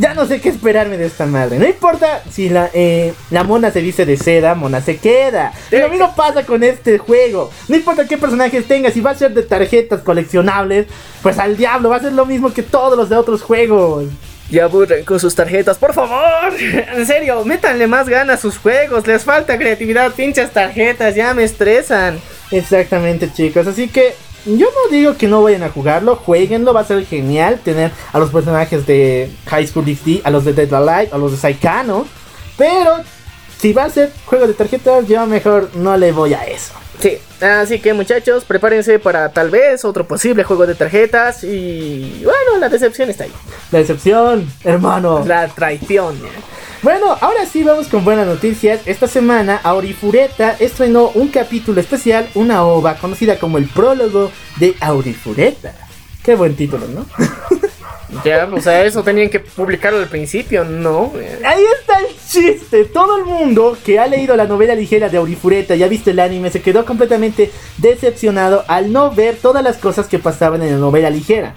ya no sé qué esperarme de esta madre. No importa si la, eh, la mona se dice de seda, mona se queda. Lo mismo pasa con este juego. No importa qué personajes tenga, si va a ser de tarjetas coleccionables, pues al diablo va a ser lo mismo que todos los de otros juegos. Ya aburren con sus tarjetas, por favor. En serio, métanle más ganas a sus juegos. Les falta creatividad, pinches tarjetas, ya me estresan. Exactamente, chicos. Así que yo no digo que no vayan a jugarlo, jueguenlo, va a ser genial tener a los personajes de High School DxD, a los de Dead Alive, a los de Saikano. Pero si va a ser juego de tarjetas, yo mejor no le voy a eso. Sí, así que muchachos, prepárense para tal vez otro posible juego de tarjetas. Y bueno, la decepción está ahí. La decepción, hermano. La traición. Bueno, ahora sí vamos con buenas noticias. Esta semana Aurifureta estrenó un capítulo especial, una ova conocida como el prólogo de Aurifureta. Qué buen título, ¿no? Ya, o sea, eso tenían que publicarlo al principio, ¿no? Ahí está el chiste. Todo el mundo que ha leído la novela ligera de Aurifureta y ha visto el anime se quedó completamente decepcionado al no ver todas las cosas que pasaban en la novela ligera.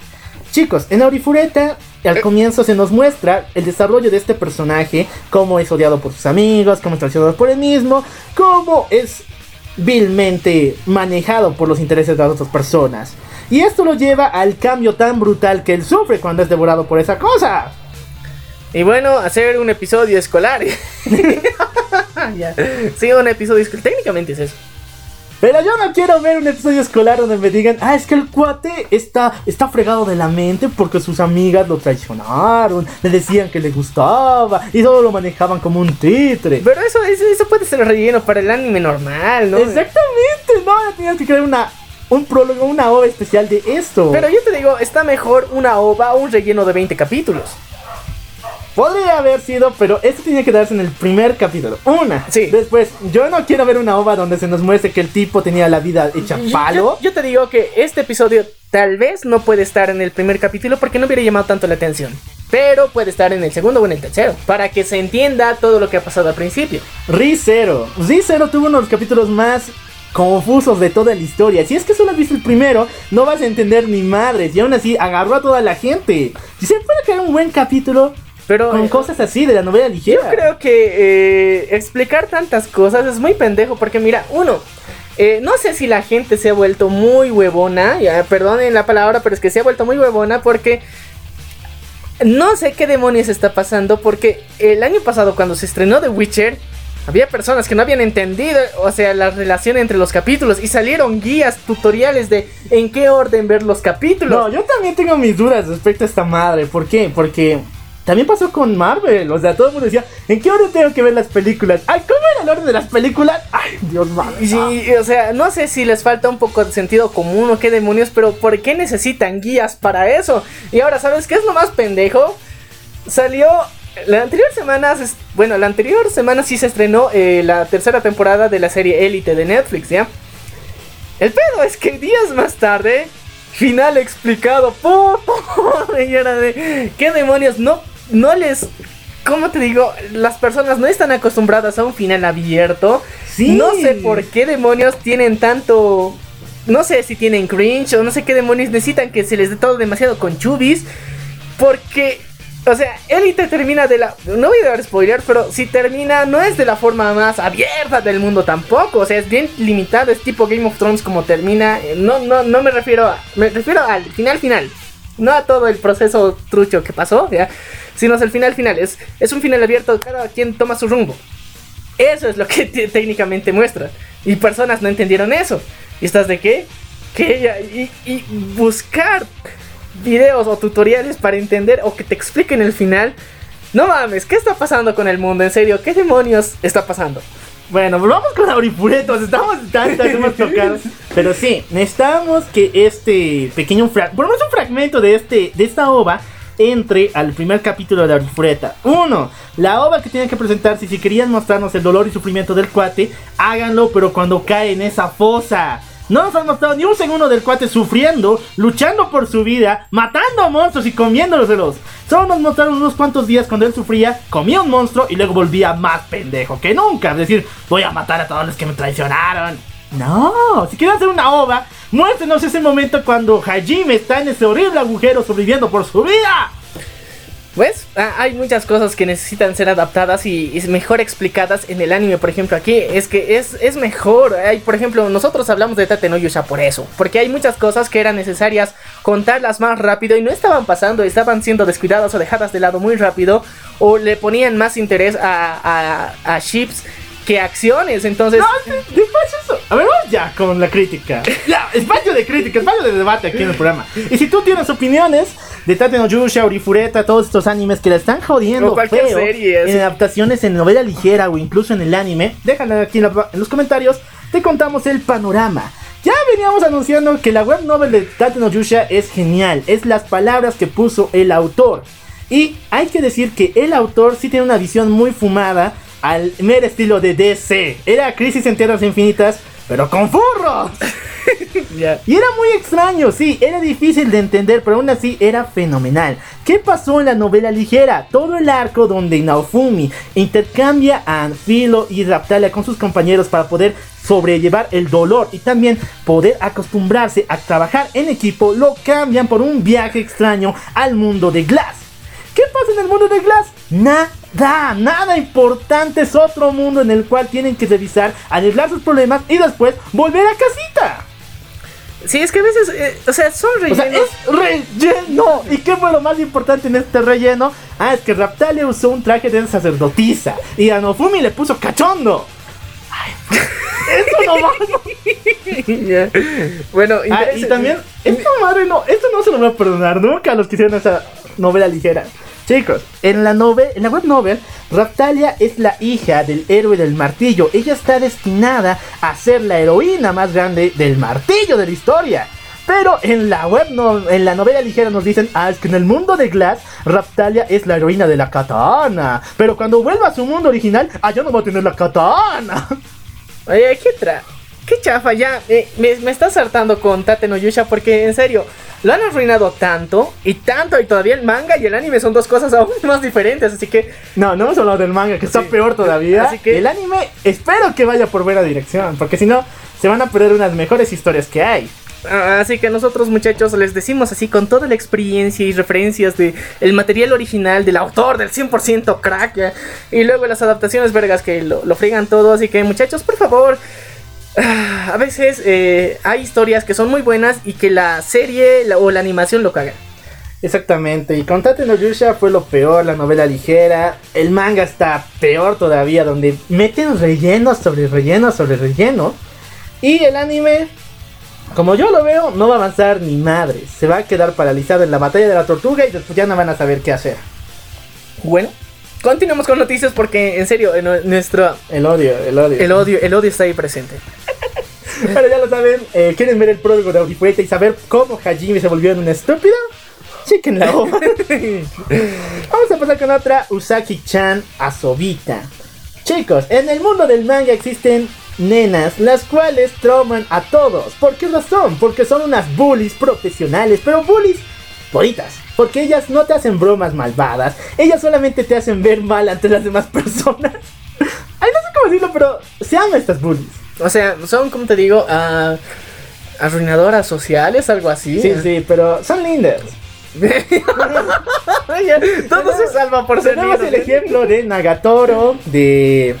Chicos, en Aurifureta al comienzo se nos muestra el desarrollo de este personaje, cómo es odiado por sus amigos, cómo es traicionado por él mismo, cómo es vilmente manejado por los intereses de las otras personas. Y esto lo lleva al cambio tan brutal que él sufre cuando es devorado por esa cosa. Y bueno, hacer un episodio escolar. Sí, un episodio escolar. Técnicamente es eso. Pero yo no quiero ver un episodio escolar donde me digan, ah, es que el cuate está, está fregado de la mente porque sus amigas lo traicionaron, le decían que le gustaba y solo lo manejaban como un títere. Pero eso, eso, eso puede ser relleno para el anime normal, ¿no? Exactamente, no, tenías que crear una, un prólogo, una ova especial de esto. Pero yo te digo, está mejor una ova o un relleno de 20 capítulos. Podría haber sido, pero esto tenía que darse en el primer capítulo. Una. Sí. Después, yo no quiero ver una ova donde se nos muestre que el tipo tenía la vida hecha palo. Yo, yo te digo que este episodio tal vez no puede estar en el primer capítulo porque no hubiera llamado tanto la atención. Pero puede estar en el segundo o en el tercero. Para que se entienda todo lo que ha pasado al principio. Rizero. Rizero tuvo uno de los capítulos más confusos de toda la historia. Si es que solo has visto el primero, no vas a entender ni madres. Y aún así agarró a toda la gente. Si se puede crear un buen capítulo Pero con eh, cosas así de la novela yo ligera. creo que eh, explicar tantas cosas es muy pendejo. Porque mira, uno. eh, no sé si la gente se ha vuelto muy huevona, ya perdonen la palabra, pero es que se ha vuelto muy huevona porque no sé qué demonios está pasando porque el año pasado cuando se estrenó The Witcher había personas que no habían entendido, o sea, la relación entre los capítulos y salieron guías, tutoriales de en qué orden ver los capítulos. No, yo también tengo mis dudas respecto a esta madre. ¿Por qué? Porque también pasó con Marvel. O sea, todo el mundo decía, ¿en qué orden tengo que ver las películas? Ay, ¿cómo era el orden de las películas? Ay, Dios mío. Y sí, o sea, no sé si les falta un poco de sentido común o qué demonios, pero ¿por qué necesitan guías para eso? Y ahora, ¿sabes qué es lo más pendejo? Salió la anterior semana, bueno, la anterior semana sí se estrenó eh, la tercera temporada de la serie Elite de Netflix, ¿ya? El pedo es que días más tarde, final explicado por y era de qué demonios no no les ¿Cómo te digo? Las personas no están acostumbradas a un final abierto. Sí. No sé por qué demonios tienen tanto. No sé si tienen cringe o no sé qué demonios necesitan que se les dé todo demasiado con chubis. Porque, o sea, Elite termina de la. No voy a dar spoiler, pero si termina, no es de la forma más abierta del mundo tampoco. O sea, es bien limitado. Es tipo Game of Thrones como termina. Eh, No, no, no me refiero a. Me refiero al final final. No a todo el proceso trucho que pasó, ¿ya? Sino al final final. Es, es un final abierto, cada quien toma su rumbo. Eso es lo que te- técnicamente muestra. Y personas no entendieron eso. ¿Y estás de qué? Que ella. Y, y buscar videos o tutoriales para entender o que te expliquen el final. No mames, ¿qué está pasando con el mundo? En serio, ¿qué demonios está pasando? Bueno, volvamos con Aurifuretos. Estamos tantas hemos tocado. Pero sí, necesitamos que este pequeño fragmento, por lo menos un fragmento de, este, de esta ova, entre al primer capítulo de Aurifureta. Uno, la ova que tienen que presentarse. Si querían mostrarnos el dolor y sufrimiento del cuate, háganlo, pero cuando cae en esa fosa. No nos han mostrado ni un segundo del cuate sufriendo, luchando por su vida, matando monstruos y comiéndolos. Solo nos mostraron unos cuantos días cuando él sufría, comía un monstruo y luego volvía más pendejo que nunca. Es decir, voy a matar a todos los que me traicionaron. No, si quieren hacer una ova, muéstrenos ese momento cuando Hajime está en ese horrible agujero sobreviviendo por su vida. Pues hay muchas cosas que necesitan ser adaptadas y, mejor explicadas en el anime, por ejemplo, aquí es que es, es mejor. Hay, por ejemplo, nosotros hablamos de Tate no por eso, porque hay muchas cosas que eran necesarias contarlas más rápido y no estaban pasando, estaban siendo descuidadas o dejadas de lado muy rápido o le ponían más interés a, a, a ships que acciones. Entonces, No, de- despacio eso. A ver, vamos ya con la crítica. Ya, espacio de crítica, espacio de debate aquí en el programa. Y si tú tienes opiniones de Tate no Yusha, Orifureta, todos estos animes que la están jodiendo O cualquier feo serie, en adaptaciones en novela ligera o incluso en el anime, déjala aquí en, la- en los comentarios, te contamos el panorama. Ya veníamos anunciando que la web novel de Tate no Yusha es genial, es las palabras que puso el autor. Y hay que decir que el autor sí tiene una visión muy fumada al mero estilo de DC. Era Crisis en Tierras Infinitas, pero con furros. Y era muy extraño, sí, era difícil de entender, pero aún así era fenomenal. ¿Qué pasó en la novela ligera? Todo el arco donde Naofumi intercambia a Anfilo y Raptalia con sus compañeros para poder sobrellevar el dolor y también poder acostumbrarse a trabajar en equipo, lo cambian por un viaje extraño al mundo de Glass. ¿Qué pasa en el mundo de Glass? Nada, nada importante. Es otro mundo en el cual tienen que revisar, arreglar sus problemas y después volver a casita. Sí, es que a veces, eh, o sea, son O sea, rellenos. es relleno. ¿Y qué fue lo más importante en este relleno? Ah, es que Raptalia usó un traje de sacerdotisa y a Nofumi le puso cachondo. Ay, eso no va. Bueno, Ah, y también, esta madre no, esto no se lo voy a perdonar nunca a los que hicieron esa novela ligera. Chicos, en la, nove- en la web novel, Raptalia es la hija del héroe del martillo. Ella está destinada a ser la heroína más grande del martillo de la historia. Pero en la web no, en la novela ligera nos dicen, ah, es que en el mundo de Glass, Raptalia es la heroína de la katana. Pero cuando vuelva a su mundo original, ah, yo no voy a tener la katana. Oye, ¿qué tra? ¿Qué chafa? Ya, eh, me, me estás hartando con Tate no Yusha porque, en serio, lo han arruinado tanto y tanto y todavía el manga y el anime son dos cosas aún más diferentes, así que... No, no hemos hablado del manga, que está Sí. peor todavía. Así que- El anime, espero que vaya por buena dirección, porque si no, se van a perder unas mejores historias que hay. ah, Así que nosotros muchachos les decimos así con toda la experiencia y referencias de el material original del autor del 100% crack ya, y luego las adaptaciones vergas que lo, lo friegan todo, así que muchachos por favor a veces eh, hay historias que son muy buenas y que la serie la- o la animación lo cagan. Exactamente, y con Tate no Yusha fue lo peor, la novela ligera. El manga está peor todavía, donde meten relleno sobre relleno sobre relleno. Y el anime, como yo lo veo, no va a avanzar ni madre. Se va a quedar paralizado en la batalla de la tortuga y después ya no van a saber qué hacer. Bueno, continuemos con noticias porque en serio, en nuestro El odio, el odio. el odio, el odio está ahí presente. Pero ya lo saben, eh, ¿quieren ver el prólogo de Aurifueta y saber cómo Hajime se volvió en un estúpido? Chequen la obra. Vamos a pasar con otra, Usaki-chan Asobita. Chicos, en el mundo del manga existen nenas, las cuales trauman a todos. ¿Por qué razón? Porque son unas bullies profesionales, pero bullies bonitas. Porque ellas no te hacen bromas malvadas, ellas solamente te hacen ver mal ante las demás personas. Ay, no sé cómo decirlo, pero se aman estas bullies. O sea, son, como te digo, ah, arruinadoras sociales, algo así. Sí, sí, pero son lindas. Todo se salva por ser Tenemos el ejemplo de Nagatoro, de...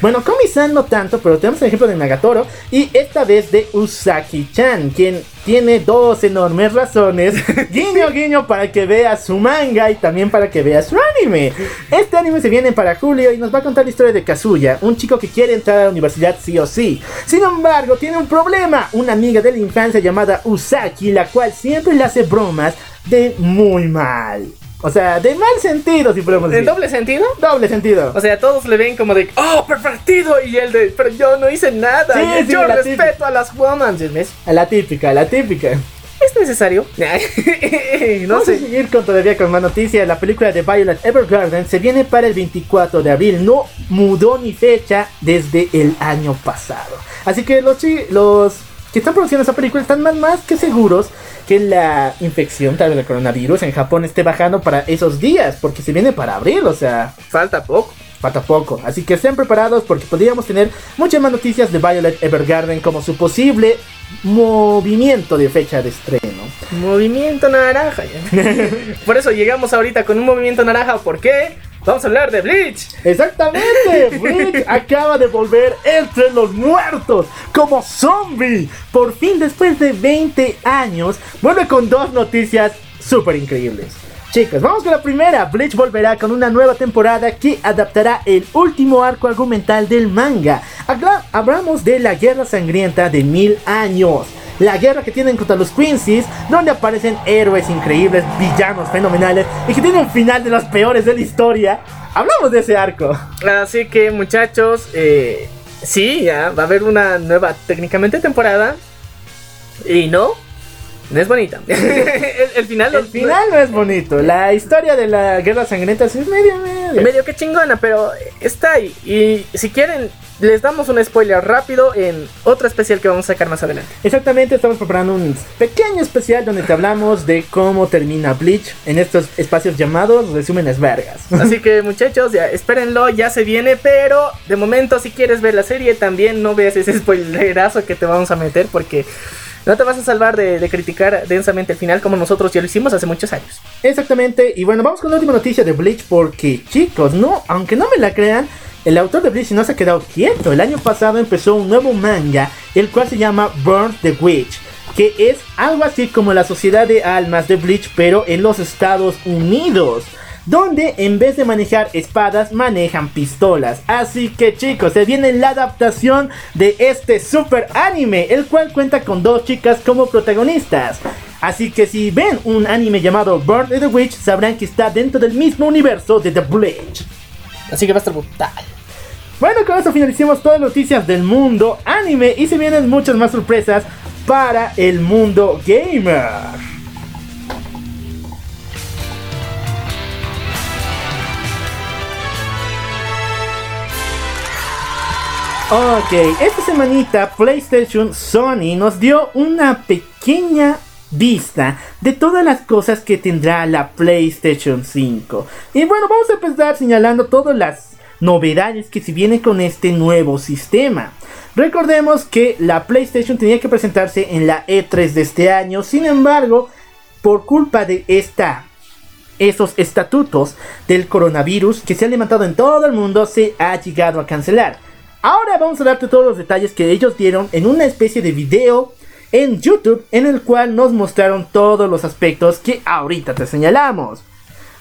Bueno, Komi-san no tanto, pero tenemos el ejemplo de Nagatoro y esta vez de Usaki-chan, quien tiene dos enormes razones, guiño guiño para que vea su manga y también para que vea su anime. Este anime se viene para julio y nos va a contar la historia de Kazuya, un chico que quiere entrar a la universidad sí o sí. Sin embargo, tiene un problema, una amiga de la infancia llamada Usaki, la cual siempre le hace bromas de muy mal. O sea, de mal sentido, si podemos decir. ¿En doble sentido? Doble sentido. O sea, todos le ven como de, oh, pervertido. Y él de, pero yo no hice nada. Sí, y sí, yo respeto típica. a las women. ¿ves? A la típica, la típica. ¿Es necesario? no Vamos a sé. seguir con todavía con más noticias. La película de Violet Evergarden se viene para el 24 de abril. No mudó ni fecha desde el año pasado. Así que los, los que están produciendo esa película están más, más que seguros que la infección tal vez del coronavirus en Japón esté bajando para esos días. Porque se viene para abril, o sea, Falta poco. falta poco. Así que estén preparados porque podríamos tener muchas más noticias de Violet Evergarden como su posible movimiento de fecha de estreno. Movimiento naranja. ya. Por eso llegamos ahorita con un movimiento naranja. ¿Por qué? Vamos a hablar de Bleach. Exactamente, Bleach acaba de volver entre los muertos como zombie. Por fin, después de 20 años, vuelve con dos noticias súper increíbles. Chicos, vamos con la primera. Bleach volverá con una nueva temporada que adaptará el último arco argumental del manga. Habla- Hablamos de la guerra sangrienta de mil años. La guerra que tienen contra los Quincy's, donde aparecen héroes increíbles, villanos fenomenales y que tiene un final de los peores de la historia. Hablamos de ese arco. Así que muchachos, eh, sí, ya va a haber una nueva técnicamente temporada. Y no, no es bonita. el, el final, El final no es bonito. La historia de la guerra sangrienta sí es medio, medio. medio que chingona, pero está ahí. Y si quieren, les damos un spoiler rápido en otro especial que vamos a sacar más adelante. Exactamente, estamos preparando un pequeño especial donde te hablamos de cómo termina Bleach en estos espacios llamados resúmenes vergas. Así que muchachos, ya espérenlo, ya se viene, pero de momento si quieres ver la serie también no veas ese spoilerazo que te vamos a meter porque no te vas a salvar de, de criticar densamente el final como nosotros ya lo hicimos hace muchos años. Exactamente, y bueno, vamos con la última noticia de Bleach porque chicos, no, aunque no me la crean, el autor de Bleach no se ha quedado quieto. El año pasado empezó un nuevo manga, el cual se llama Burn the Witch, que es algo así como la Sociedad de Almas de Bleach, pero en los Estados Unidos. Donde en vez de manejar espadas manejan pistolas. Así que chicos, se viene la adaptación de este super anime, el cual cuenta con dos chicas como protagonistas. Así que si ven un anime llamado Burn the Witch, sabrán que está dentro del mismo universo de The Bleach. Así que va a estar brutal. Bueno, con esto finalicemos todas las noticias del mundo anime y se vienen muchas más sorpresas para el mundo gamer. Ok, esta semanita PlayStation Sony nos dio una pequeña vista de todas las cosas que tendrá la PlayStation 5. Y bueno, vamos a empezar señalando todas las novedades que se vienen con este nuevo sistema. Recordemos que la PlayStation tenía que presentarse en la E3 de este año, sin embargo, por culpa de esta esos estatutos del coronavirus que se han levantado en todo el mundo se ha llegado a cancelar. Ahora vamos a darte todos los detalles que ellos dieron en una especie de video en YouTube en el cual nos mostraron todos los aspectos que ahorita te señalamos.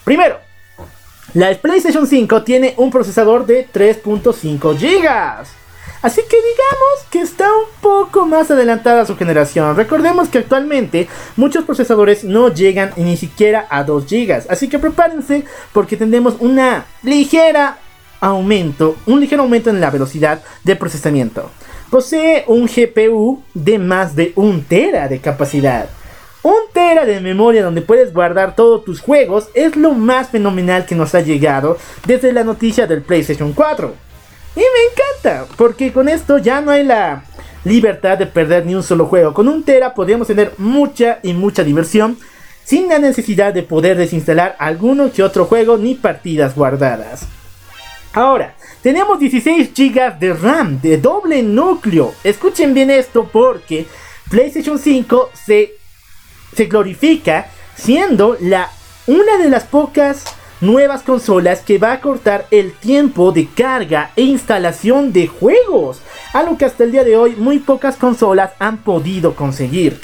Primero, la PlayStation 5 tiene un procesador de 3.5 GB. Así que digamos que está un poco más adelantada su generación. Recordemos que actualmente muchos procesadores no llegan ni siquiera a 2 GB. Así que prepárense porque tendremos una ligera aumento, un ligero aumento en la velocidad de procesamiento. Posee un GPU de más de 1 tera de capacidad. Un tera de memoria donde puedes guardar todos tus juegos es lo más fenomenal que nos ha llegado desde la noticia del PlayStation 4. Y me encanta, porque con esto ya no hay la libertad de perder ni un solo juego. Con un Tera podríamos tener mucha y mucha diversión sin la necesidad de poder desinstalar alguno que otro juego ni partidas guardadas. Ahora, tenemos 16 GB de RAM de doble núcleo. Escuchen bien esto porque PlayStation 5 se, se glorifica siendo la, una de las pocas nuevas consolas que va a cortar el tiempo de carga e instalación de juegos, algo que hasta el día de hoy muy pocas consolas han podido conseguir.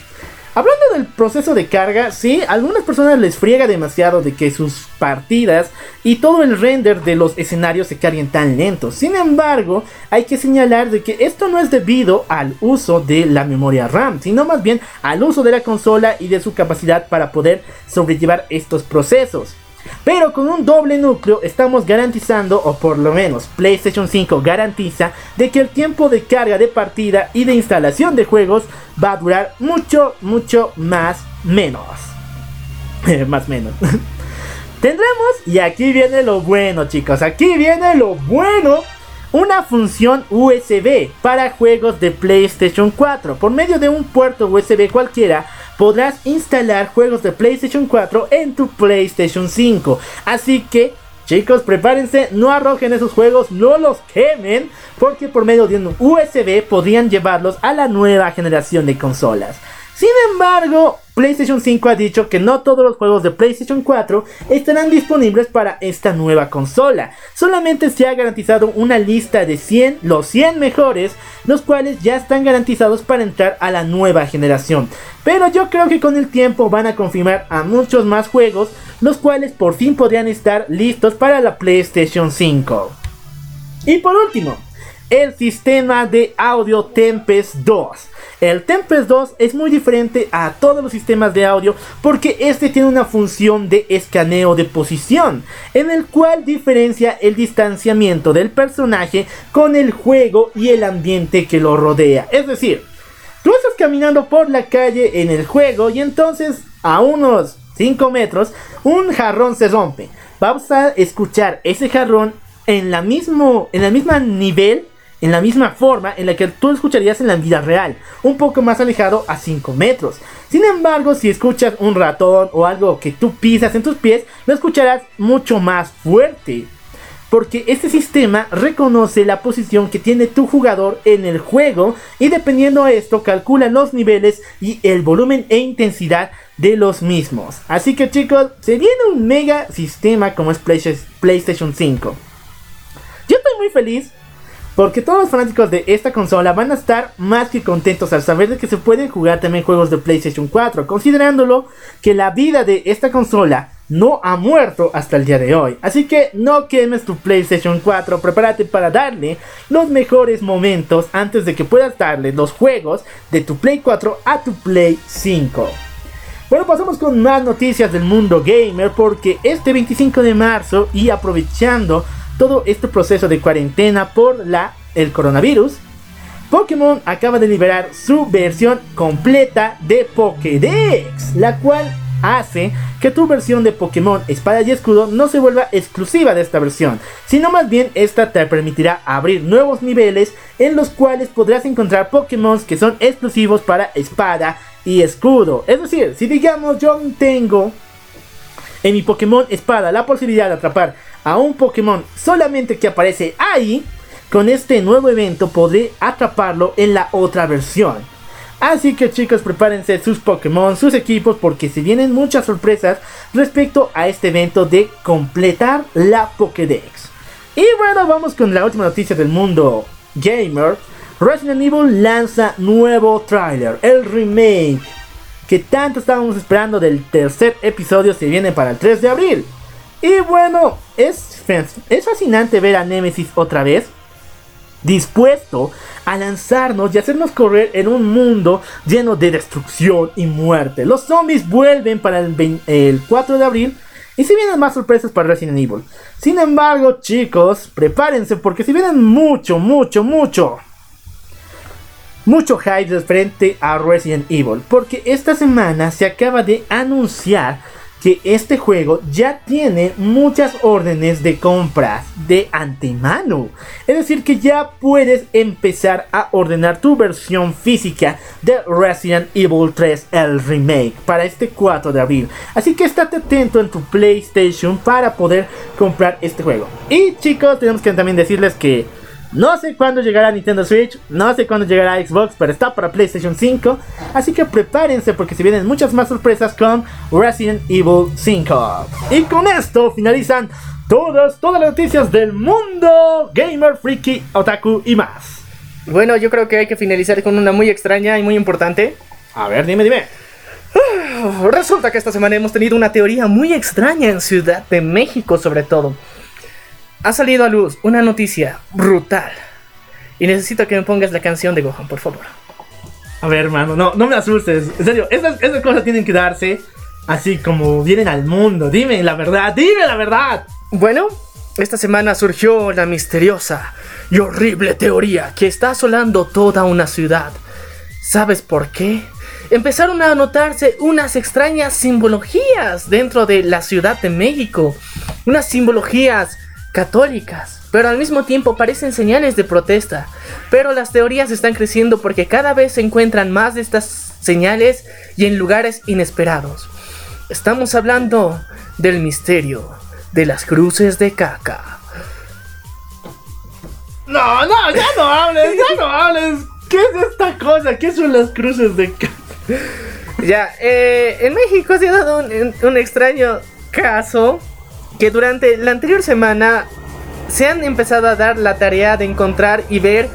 Hablando del proceso de carga, sí, a algunas personas les friega demasiado de que sus partidas y todo el render de los escenarios se carguen tan lentos. Sin embargo, hay que señalar de que esto no es debido al uso de la memoria RAM, sino más bien al uso de la consola y de su capacidad para poder sobrellevar estos procesos. Pero con un doble núcleo estamos garantizando, o por lo menos PlayStation 5 garantiza, de que el tiempo de carga de partida y de instalación de juegos va a durar mucho, mucho más menos. más menos. Tendremos, y aquí viene lo bueno chicos, aquí viene lo bueno una función USB para juegos de PlayStation 4. Por medio de un puerto USB cualquiera, podrás instalar juegos de PlayStation 4 en tu PlayStation 5. Así que, chicos, prepárense, no arrojen esos juegos, no los quemen, porque por medio de un USB podrían llevarlos a la nueva generación de consolas. Sin embargo, PlayStation 5 ha dicho que no todos los juegos de PlayStation 4 estarán disponibles para esta nueva consola. Solamente se ha garantizado una lista de 100, los 100 mejores, los cuales ya están garantizados para entrar a la nueva generación. Pero yo creo que con el tiempo van a confirmar a muchos más juegos, los cuales por fin podrían estar listos para la PlayStation 5. Y por último, el sistema de audio Tempest 2. El Tempest 2 es muy diferente a todos los sistemas de audio porque este tiene una función de escaneo de posición, en el cual diferencia el distanciamiento del personaje con el juego y el ambiente que lo rodea. Es decir, tú estás caminando por la calle en el juego y entonces a unos 5 metros un jarrón se rompe. Vamos a escuchar ese jarrón en la mismo en el mismo nivel en la misma forma en la que tú escucharías en la vida real, un poco más alejado a 5 metros. Sin embargo, si escuchas un ratón o algo que tú pisas en tus pies, lo escucharás mucho más fuerte. Porque este sistema reconoce la posición que tiene tu jugador en el juego y dependiendo de esto calcula los niveles y el volumen e intensidad de los mismos. Así que chicos, se viene un mega sistema como es PlayStation 5. Yo estoy muy feliz porque todos los fanáticos de esta consola van a estar más que contentos al saber de que se pueden jugar también juegos de PlayStation 4, considerándolo que la vida de esta consola no ha muerto hasta el día de hoy. Así que no quemes tu PlayStation 4, prepárate para darle los mejores momentos antes de que puedas darle los juegos de tu Play 4 a tu Play 5. Bueno, pasamos con más noticias del mundo gamer porque este 25 de marzo y aprovechando todo este proceso de cuarentena por la, el coronavirus, Pokémon acaba de liberar su versión completa de Pokédex, la cual hace que tu versión de Pokémon Espada y Escudo no se vuelva exclusiva de esta versión, sino más bien esta te permitirá abrir nuevos niveles en los cuales podrás encontrar Pokémon que son exclusivos para Espada y Escudo. Es decir, si digamos yo tengo en mi Pokémon Espada la posibilidad de atrapar a un Pokémon solamente que aparece ahí, con este nuevo evento podré atraparlo en la otra versión. Así que chicos, prepárense sus Pokémon, sus equipos, porque se vienen muchas sorpresas respecto a este evento de completar la Pokédex. Y bueno, vamos con la última noticia del mundo gamer. Resident Evil lanza nuevo trailer, el remake que tanto estábamos esperando del tercer episodio se viene para el 3 de abril. Y bueno, es, es fascinante ver a Nemesis otra vez dispuesto a lanzarnos y hacernos correr en un mundo lleno de destrucción y muerte. Los zombies vuelven para el, el 4 de abril y si vienen más sorpresas para Resident Evil. Sin embargo, chicos, prepárense porque si vienen mucho, mucho, mucho, mucho hype frente a Resident Evil. Porque esta semana se acaba de anunciar que este juego ya tiene muchas órdenes de compras de antemano. Es decir, que ya puedes empezar a ordenar tu versión física de Resident Evil 3, el remake, para este 4 de abril. Así que estate atento en tu PlayStation para poder comprar este juego. Y chicos, tenemos que también decirles que no sé cuándo llegará Nintendo Switch, no sé cuándo llegará Xbox, pero está para PlayStation 5. Así que prepárense porque se vienen muchas más sorpresas con Resident Evil 5. Y con esto finalizan todas, todas las noticias del mundo gamer, freaky, otaku y más. Bueno, yo creo que hay que finalizar con una muy extraña y muy importante. A ver, dime, dime. Resulta que esta semana hemos tenido una teoría muy extraña en Ciudad de México sobre todo. Ha salido a luz una noticia brutal. Y necesito que me pongas la canción de Gohan, por favor. A ver, hermano, no, no me asustes. En serio, esas, esas cosas tienen que darse así como vienen al mundo. Dime la verdad, dime la verdad. Bueno, esta semana surgió la misteriosa y horrible teoría que está asolando toda una ciudad. ¿Sabes por qué? Empezaron a notarse unas extrañas simbologías dentro de la Ciudad de México. Unas simbologías católicas, pero al mismo tiempo parecen señales de protesta. Pero las teorías están creciendo porque cada vez se encuentran más de estas señales y en lugares inesperados. Estamos hablando del misterio de las cruces de caca. No, no, ya no hables, ya no hables. ¿Qué es esta cosa? ¿Qué son las cruces de caca? Ya, eh, en México se ha dado un, un extraño caso que durante la anterior semana se han empezado a dar la tarea de encontrar y ver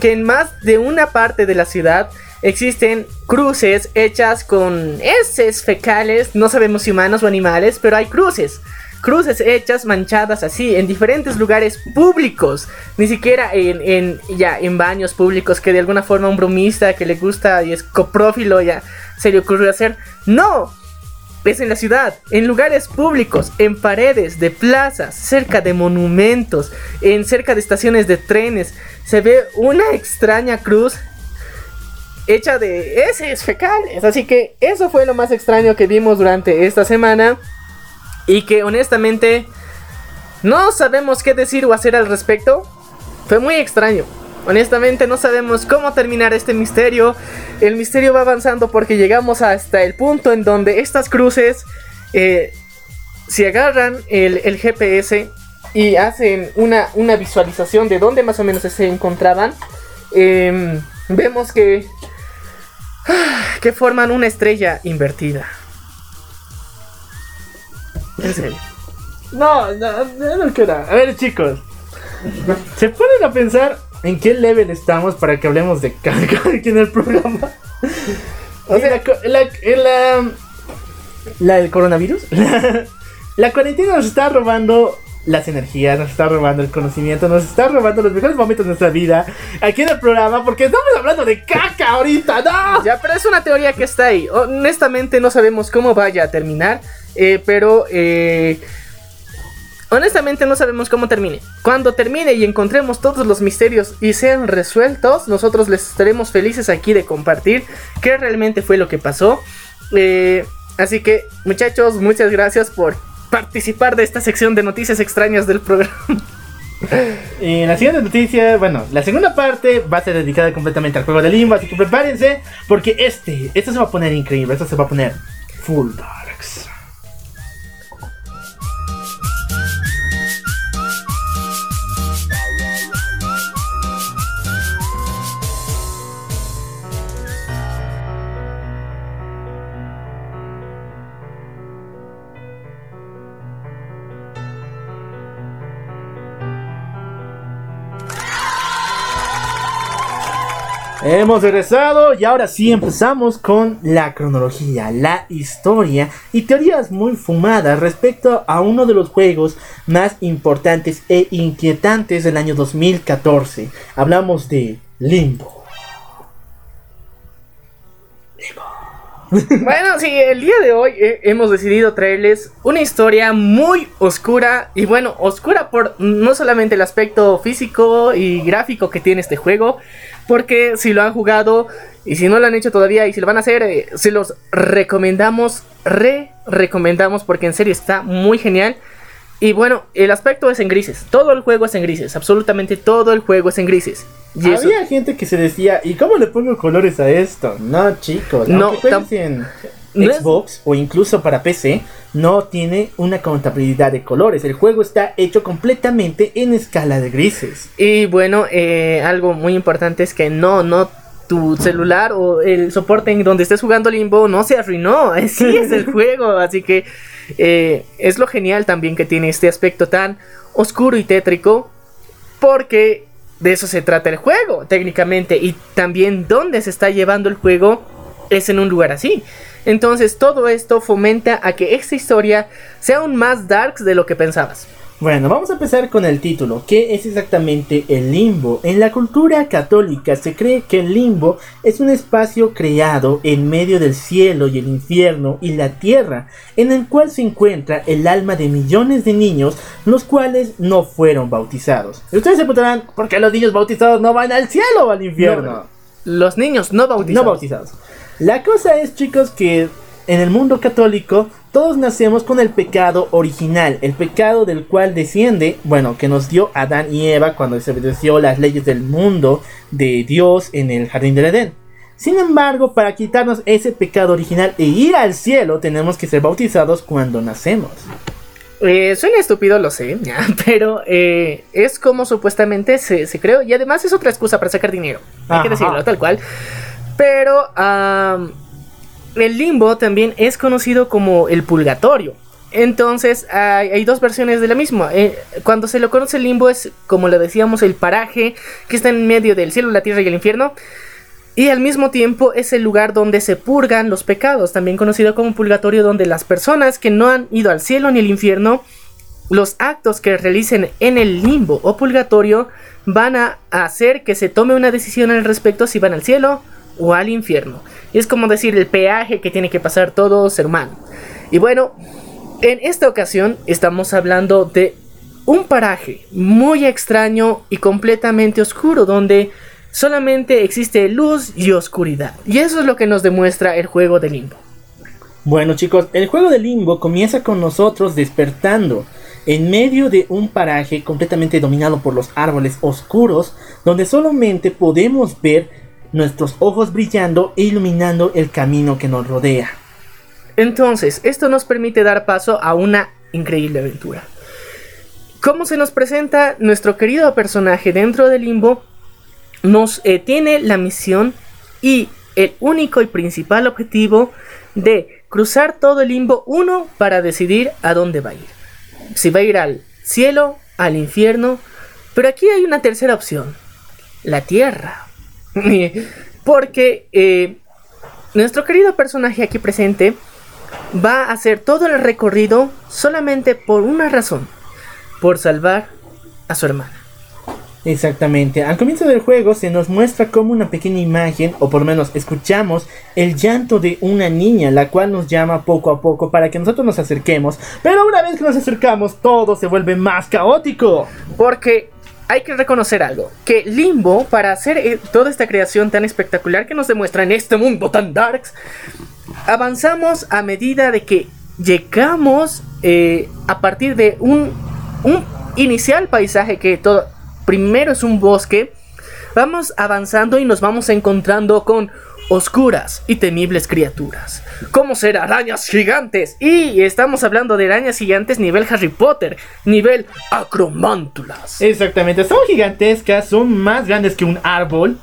que en más de una parte de la ciudad existen cruces hechas con heces fecales, no sabemos si humanos o animales, pero hay cruces. Cruces hechas, manchadas así, en diferentes lugares públicos. Ni siquiera en, ya, en baños públicos que de alguna forma un bromista que le gusta y es coprófilo ya se le ocurrió hacer. No, es en la ciudad, en lugares públicos, en paredes de plazas, cerca de monumentos, en cerca de estaciones de trenes, se ve una extraña cruz hecha de heces fecales. Así que eso fue lo más extraño que vimos durante esta semana y que honestamente no sabemos qué decir o hacer al respecto. Fue muy extraño. Honestamente no sabemos cómo terminar este misterio. El misterio va avanzando porque llegamos hasta el punto en donde estas cruces, eh, si agarran el, GPS y hacen una, una, visualización de dónde más o menos se encontraban, eh, vemos que, que forman una estrella invertida. En serio. No, no, no, no quiero. A ver chicos, se ponen a pensar ¿En qué level estamos para que hablemos de caca aquí en el programa? O sea, la, la, la, del coronavirus. La, la cuarentena nos está robando las energías, nos está robando el conocimiento, nos está robando los mejores momentos de nuestra vida aquí en el programa porque estamos hablando de caca ahorita, ¡no! Ya, pero es una teoría que está ahí. Honestamente no sabemos cómo vaya a terminar, eh, pero... Eh, Honestamente no sabemos cómo termine. Cuando termine y encontremos todos los misterios y sean resueltos, nosotros les estaremos felices aquí de compartir qué realmente fue lo que pasó. Eh, así que muchachos, muchas gracias por participar de esta sección de noticias extrañas del programa. Y la siguiente noticia, bueno, la segunda parte va a ser dedicada completamente al juego de Limbo, así que prepárense porque este, esto se va a poner increíble, esto se va a poner full darks. Hemos regresado y ahora sí empezamos con la cronología, la historia y teorías muy fumadas respecto a uno de los juegos más importantes e inquietantes del año 2014. Hablamos de Limbo. Bueno, sí, el día de hoy eh, hemos decidido traerles una historia muy oscura y bueno, oscura por no solamente el aspecto físico y gráfico que tiene este juego, porque si lo han jugado y si no lo han hecho todavía y si lo van a hacer, eh, se los recomendamos re recomendamos porque en serio está muy genial. Y bueno, el aspecto es en grises. Todo el juego es en grises. Absolutamente todo el juego es en grises. Y eso- Había gente que se decía, ¿y cómo le pongo colores a esto? No, chicos, No, en es- Xbox o incluso para PC, no tiene una contabilidad de colores. El juego está hecho completamente en escala de grises. Y bueno, eh, algo muy importante es que no, no, tu celular o el soporte en donde estés jugando Limbo no se arruinó. Así es el juego. Así que eh, es lo genial también que tiene este aspecto tan oscuro y tétrico. Porque de eso se trata el juego, técnicamente. Y también dónde se está llevando el juego es en un lugar así. Entonces todo esto fomenta a que esta historia sea aún más darks de lo que pensabas. Bueno, vamos a empezar con el título. ¿Qué es exactamente el limbo? En la cultura católica se cree que el limbo es un espacio creado en medio del cielo y el infierno y la tierra, en el cual se encuentra el alma de millones de niños, los cuales no fueron bautizados. Y ustedes se preguntarán, ¿por qué los niños bautizados no van al cielo o al infierno? No, Los niños no bautizados. No bautizados. La cosa es, chicos, que en el mundo católico todos nacemos con el pecado original, el pecado del cual desciende, bueno, que nos dio Adán y Eva cuando desobedeció las leyes del mundo de Dios en el jardín del Edén. Sin embargo, para quitarnos ese pecado original e ir al cielo, tenemos que ser bautizados cuando nacemos. Eh, suena estúpido, lo sé, ya, pero eh, es como supuestamente se, se creó y además es otra excusa para sacar dinero. Hay Ajá. que decirlo tal cual. Pero am, el limbo también es conocido como el purgatorio. Entonces hay, dos versiones de la misma. Eh, cuando se lo conoce el limbo es, como lo decíamos, el paraje que está en medio del cielo, la tierra y el infierno. Y al mismo tiempo es el lugar donde se purgan los pecados, también conocido como purgatorio, donde las personas que no han ido al cielo ni al infierno, los actos que realicen en el limbo o purgatorio van a hacer que se tome una decisión al respecto si van al cielo o al infierno. Es como decir el peaje que tiene que pasar todo ser humano. Y bueno, en esta ocasión estamos hablando de un paraje muy extraño y completamente oscuro donde solamente existe luz y oscuridad. Y eso es lo que nos demuestra el juego de limbo. Bueno chicos, el juego de limbo comienza con nosotros despertando en medio de un paraje completamente dominado por los árboles oscuros, donde solamente podemos ver nuestros ojos brillando e iluminando el camino que nos rodea. Entonces, esto nos permite dar paso a una increíble aventura. ¿Cómo se nos presenta nuestro querido personaje dentro del limbo? Nos eh, tiene la misión y el único y principal objetivo de cruzar todo el limbo uno para decidir a dónde va a ir. Si va a ir al cielo, al infierno, pero aquí hay una tercera opción, la tierra. Porque eh, nuestro querido personaje aquí presente va a hacer todo el recorrido solamente por una razón, por salvar a su hermana. Exactamente, al comienzo del juego se nos muestra como una pequeña imagen, o por lo menos escuchamos el llanto de una niña, la cual nos llama poco a poco para que nosotros nos acerquemos, pero una vez que nos acercamos todo se vuelve más caótico. Porque hay que reconocer algo, que Limbo, para hacer eh, toda esta creación tan espectacular que nos demuestra en este mundo tan darks, avanzamos a medida de que llegamos eh, a partir de un, un inicial paisaje que todo primero es un bosque, vamos avanzando y nos vamos encontrando con oscuras y temibles criaturas, como ser arañas gigantes. Y estamos hablando de arañas gigantes nivel Harry Potter, nivel acromántulas. Exactamente, son gigantescas, son más grandes que un árbol.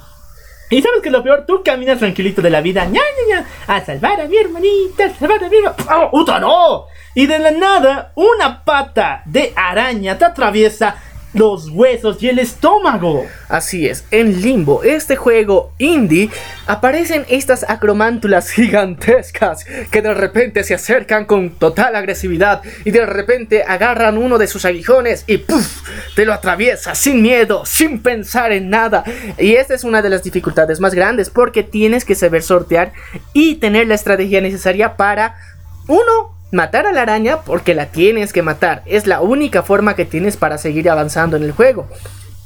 Y sabes que lo peor, tú caminas tranquilito de la vida, ña, ña, ña, a salvar a mi hermanita, a salvar a mi hermanita. ¡Oh, ¡Uta, no! Y de la nada, una pata de araña te atraviesa los huesos y el estómago. Así es, en Limbo, este juego indie, aparecen estas acromántulas gigantescas que de repente se acercan con total agresividad y de repente agarran uno de sus aguijones y ¡puf! te lo atraviesa sin miedo, sin pensar en nada. Y esta es una de las dificultades más grandes porque tienes que saber sortear y tener la estrategia necesaria para, uno, matar a la araña porque la tienes que matar. Es la única forma que tienes para seguir avanzando en el juego.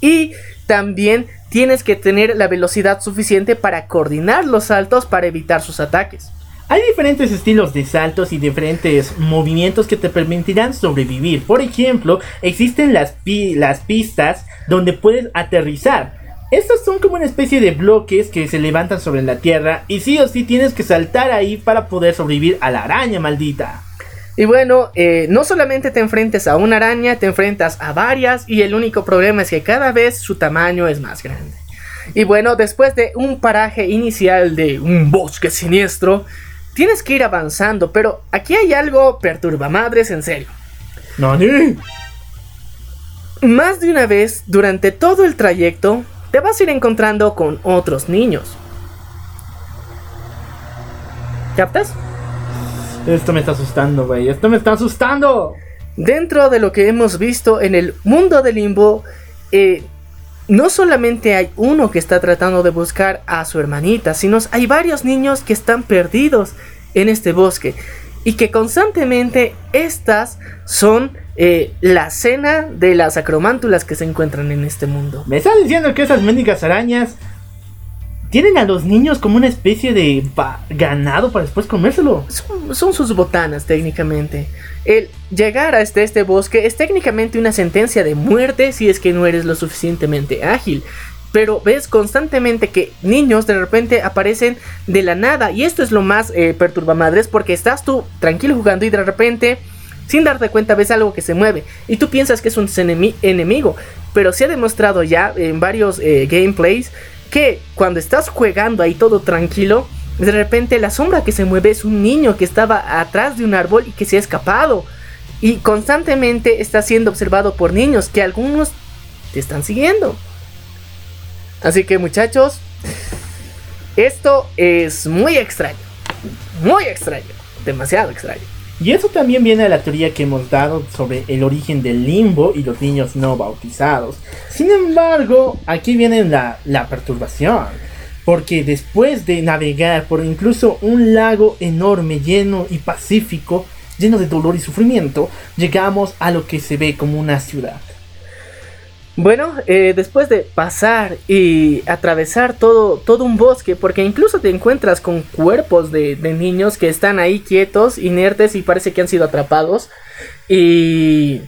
Y también tienes que tener la velocidad suficiente para coordinar los saltos para evitar sus ataques. Hay diferentes estilos de saltos y diferentes movimientos que te permitirán sobrevivir. Por ejemplo, existen las, las pistas donde puedes aterrizar. Estos son como una especie de bloques que se levantan sobre la tierra y sí o sí tienes que saltar ahí para poder sobrevivir a la araña maldita. Y bueno, eh, no solamente te enfrentas a una araña, te enfrentas a varias y el único problema es que cada vez su tamaño es más grande. Y bueno, después de un paraje inicial de un bosque siniestro, tienes que ir avanzando, pero aquí hay algo perturbamadres en serio. ¡Nani! Más de una vez, durante todo el trayecto, te vas a ir encontrando con otros niños. ¿Captas? Esto me está asustando, güey. Esto me está asustando. Dentro de lo que hemos visto en el mundo de Limbo, eh, no solamente hay uno que está tratando de buscar a su hermanita, sino hay varios niños que están perdidos en este bosque y que constantemente estas son eh, la cena de las acromántulas que se encuentran en este mundo. Me están diciendo que esas mendigas arañas tienen a los niños como una especie de ganado para después comérselo. Son, sus botanas técnicamente. El llegar a este, bosque es técnicamente una sentencia de muerte si es que no eres lo suficientemente ágil. Pero ves constantemente que niños de repente aparecen de la nada. Y esto es lo más eh, perturbamadres porque estás tú tranquilo jugando y de repente, sin darte cuenta, ves algo que se mueve. Y tú piensas que es un enemi- enemigo. Pero se ha demostrado ya en varios eh, gameplays que cuando estás jugando ahí todo tranquilo, de repente la sombra que se mueve es un niño que estaba atrás de un árbol y que se ha escapado. Y constantemente está siendo observado por niños que algunos te están siguiendo. Así que muchachos, esto es muy extraño. Muy extraño. Demasiado extraño. Y eso también viene a la teoría que hemos dado sobre el origen del limbo y los niños no bautizados. Sin embargo, aquí viene la, la perturbación. Porque después de navegar por incluso un lago enorme, lleno y pacífico, lleno de dolor y sufrimiento, llegamos a lo que se ve como una ciudad. Bueno, eh, después de pasar y atravesar todo, todo un bosque, porque incluso te encuentras con cuerpos de, de niños que están ahí quietos, inertes y parece que han sido atrapados. Y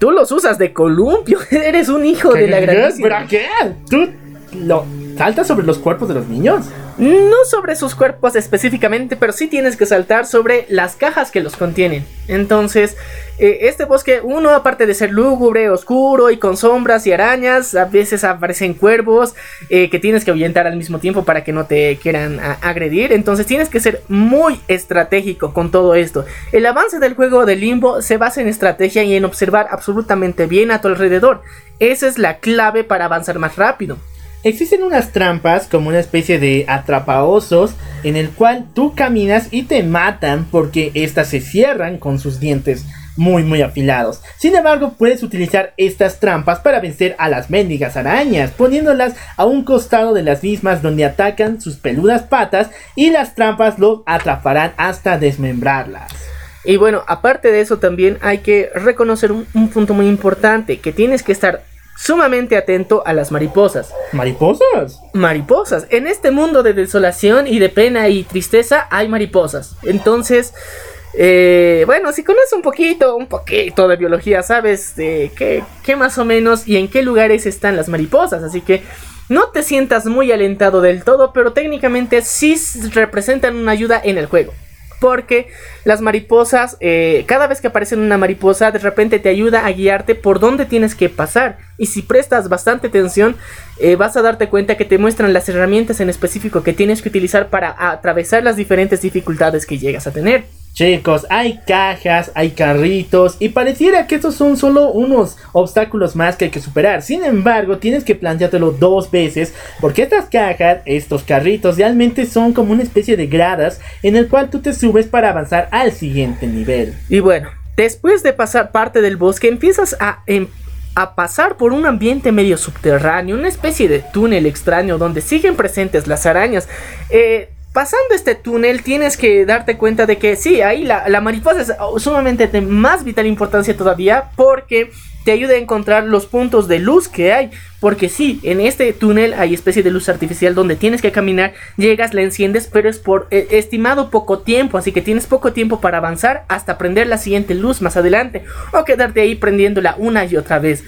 tú los usas de columpio, eres un hijo de la grandísima. ¿Pero qué? ¿Tú lo saltas sobre los cuerpos de los niños? No sobre sus cuerpos específicamente, pero sí tienes que saltar sobre las cajas que los contienen. Entonces, eh, este bosque, uno aparte de ser lúgubre, oscuro y con sombras y arañas, a veces aparecen cuervos eh, que tienes que ahuyentar al mismo tiempo para que no te quieran agredir. Entonces tienes que ser muy estratégico con todo esto. El avance del juego de Limbo se basa en estrategia y en observar absolutamente bien a tu alrededor. Esa es la clave para avanzar más rápido. Existen unas trampas como una especie de atrapaosos en el cual tú caminas y te matan porque estas se cierran con sus dientes muy muy afilados. Sin embargo, puedes utilizar estas trampas para vencer a las mendigas arañas, poniéndolas a un costado de las mismas donde atacan sus peludas patas y las trampas los atraparán hasta desmembrarlas. Y bueno, aparte de eso también hay que reconocer un, un punto muy importante, que tienes que estar sumamente atento a las mariposas. ¿Mariposas? Mariposas. En este mundo de desolación y de pena y tristeza hay mariposas. Entonces, eh, bueno, si conoces un poquito, un poquito de biología, sabes de qué, qué más o menos y en qué lugares están las mariposas. Así que no te sientas muy alentado del todo, pero técnicamente sí representan una ayuda en el juego. Porque las mariposas, eh, cada vez que aparece una mariposa, de repente te ayuda a guiarte por dónde tienes que pasar. Y si prestas bastante atención, eh, vas a darte cuenta que te muestran las herramientas en específico que tienes que utilizar para atravesar las diferentes dificultades que llegas a tener. Chicos, hay cajas, hay carritos y pareciera que estos son solo unos obstáculos más que hay que superar. Sin embargo, tienes que planteártelo dos veces porque estas cajas, estos carritos realmente son como una especie de gradas en el cual tú te subes para avanzar al siguiente nivel. Y bueno, después de pasar parte del bosque, empiezas a, em- a pasar por un ambiente medio subterráneo, una especie de túnel extraño donde siguen presentes las arañas. Eh, pasando este túnel tienes que darte cuenta de que sí, ahí la, la mariposa es oh, sumamente de más vital importancia todavía porque te ayuda a encontrar los puntos de luz que hay. Porque sí, en este túnel hay especie de luz artificial donde tienes que caminar, llegas, la enciendes, pero es por eh, estimado poco tiempo, así que tienes poco tiempo para avanzar hasta prender la siguiente luz más adelante o quedarte ahí prendiéndola una y otra vez.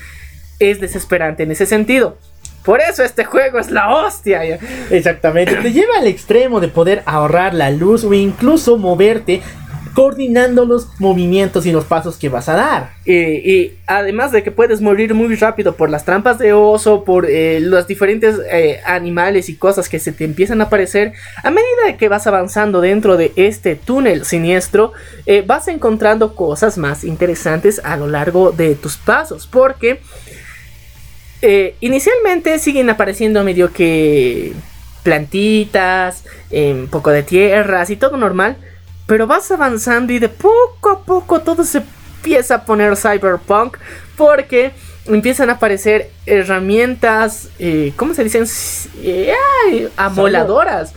Es desesperante en ese sentido. Por eso este juego es la hostia. Exactamente, te lleva al extremo de poder ahorrar la luz o incluso moverte coordinando los movimientos y los pasos que vas a dar. Y además de que puedes morir muy rápido por las trampas de oso, por eh, los diferentes eh, animales y cosas que se te empiezan a aparecer, a medida que vas avanzando dentro de este túnel siniestro, eh, vas encontrando cosas más interesantes a lo largo de tus pasos. Porque eh, inicialmente siguen apareciendo medio que plantitas, un poco de tierras y todo normal. Pero vas avanzando y de poco a poco todo se empieza a poner cyberpunk porque empiezan a aparecer herramientas, eh, ¿cómo se dicen? Eh, amoladoras.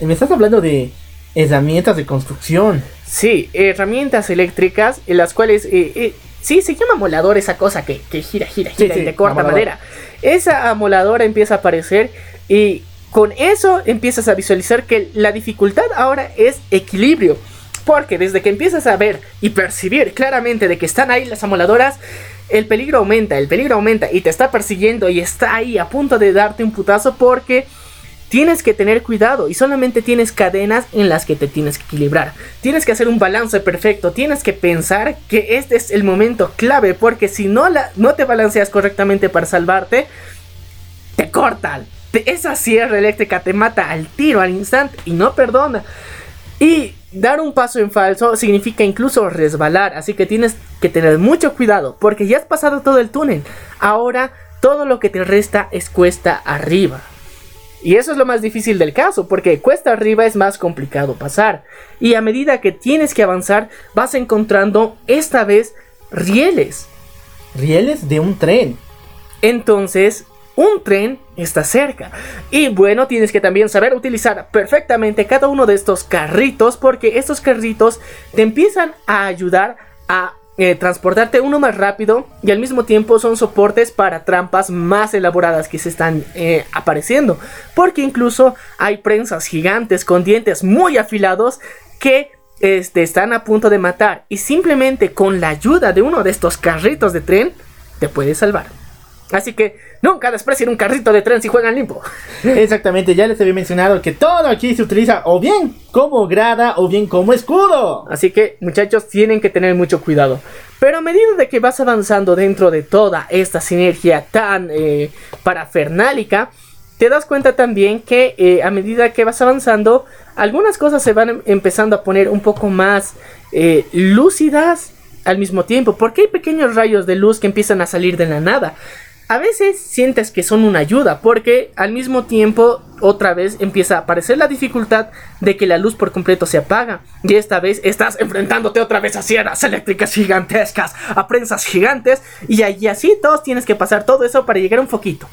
Me estás hablando de herramientas de construcción. Sí, herramientas eléctricas en las cuales... eh, eh, sí, se llama amolador esa cosa que, que gira, gira, Sí, gira sí, y te corta amolador. madera. Esa amoladora empieza a aparecer y con eso empiezas a visualizar que la dificultad ahora es equilibrio. Porque desde que empiezas a ver y percibir claramente de que están ahí las amoladoras, el peligro aumenta, el peligro aumenta y te está persiguiendo y está ahí a punto de darte un putazo porque tienes que tener cuidado y solamente tienes cadenas en las que te tienes que equilibrar. Tienes que hacer un balance perfecto, tienes que pensar que este es el momento clave porque si no, no te balanceas correctamente para salvarte, te cortan. Esa sierra eléctrica te mata al tiro, al instante y no perdona. Y dar un paso en falso significa incluso resbalar, así que tienes que tener mucho cuidado porque ya has pasado todo el túnel. Ahora todo lo que te resta es cuesta arriba. Y eso es lo más difícil del caso, porque cuesta arriba es más complicado pasar. Y a medida que tienes que avanzar, vas encontrando esta vez rieles. Rieles de un tren. Entonces, un tren está cerca. Y bueno, tienes que también saber utilizar perfectamente cada uno de estos carritos, porque estos carritos te empiezan a ayudar a eh, transportarte uno más rápido y al mismo tiempo son soportes para trampas más elaboradas que se están eh, apareciendo. Porque incluso hay prensas gigantes con dientes muy afilados que este, están a punto de matar. Y simplemente con la ayuda de uno de estos carritos de tren, te puedes salvar. Así que nunca desprecien un carrito de tren si juegan limpo. Exactamente, ya les había mencionado que todo aquí se utiliza o bien como grada o bien como escudo. Así que muchachos tienen que tener mucho cuidado. Pero a medida de que vas avanzando dentro de toda esta sinergia tan eh, parafernálica, te das cuenta también que eh, a medida que vas avanzando, algunas cosas se van em- empezando a poner un poco más eh, lúcidas al mismo tiempo, porque hay pequeños rayos de luz que empiezan a salir de la nada. A veces sientes que son una ayuda, porque al mismo tiempo otra vez empieza a aparecer la dificultad de que la luz por completo se apaga. Y esta vez estás enfrentándote otra vez a sierras eléctricas gigantescas, a prensas gigantes, y allí así todos tienes que pasar todo eso para llegar a un foquito.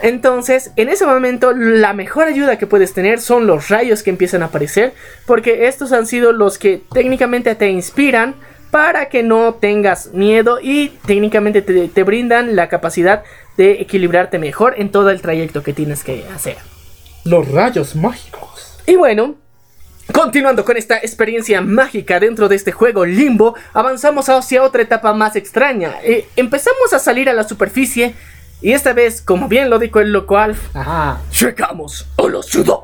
Entonces, en ese momento, la mejor ayuda que puedes tener son los rayos que empiezan a aparecer, porque estos han sido los que técnicamente te inspiran para que no tengas miedo y técnicamente te, te brindan la capacidad de equilibrarte mejor en todo el trayecto que tienes que hacer. Los rayos mágicos. Y bueno, continuando con esta experiencia mágica dentro de este juego limbo, avanzamos hacia otra etapa más extraña. Eh, empezamos a salir a la superficie y esta vez, como bien lo dijo el local, Ajá. llegamos a la ciudad.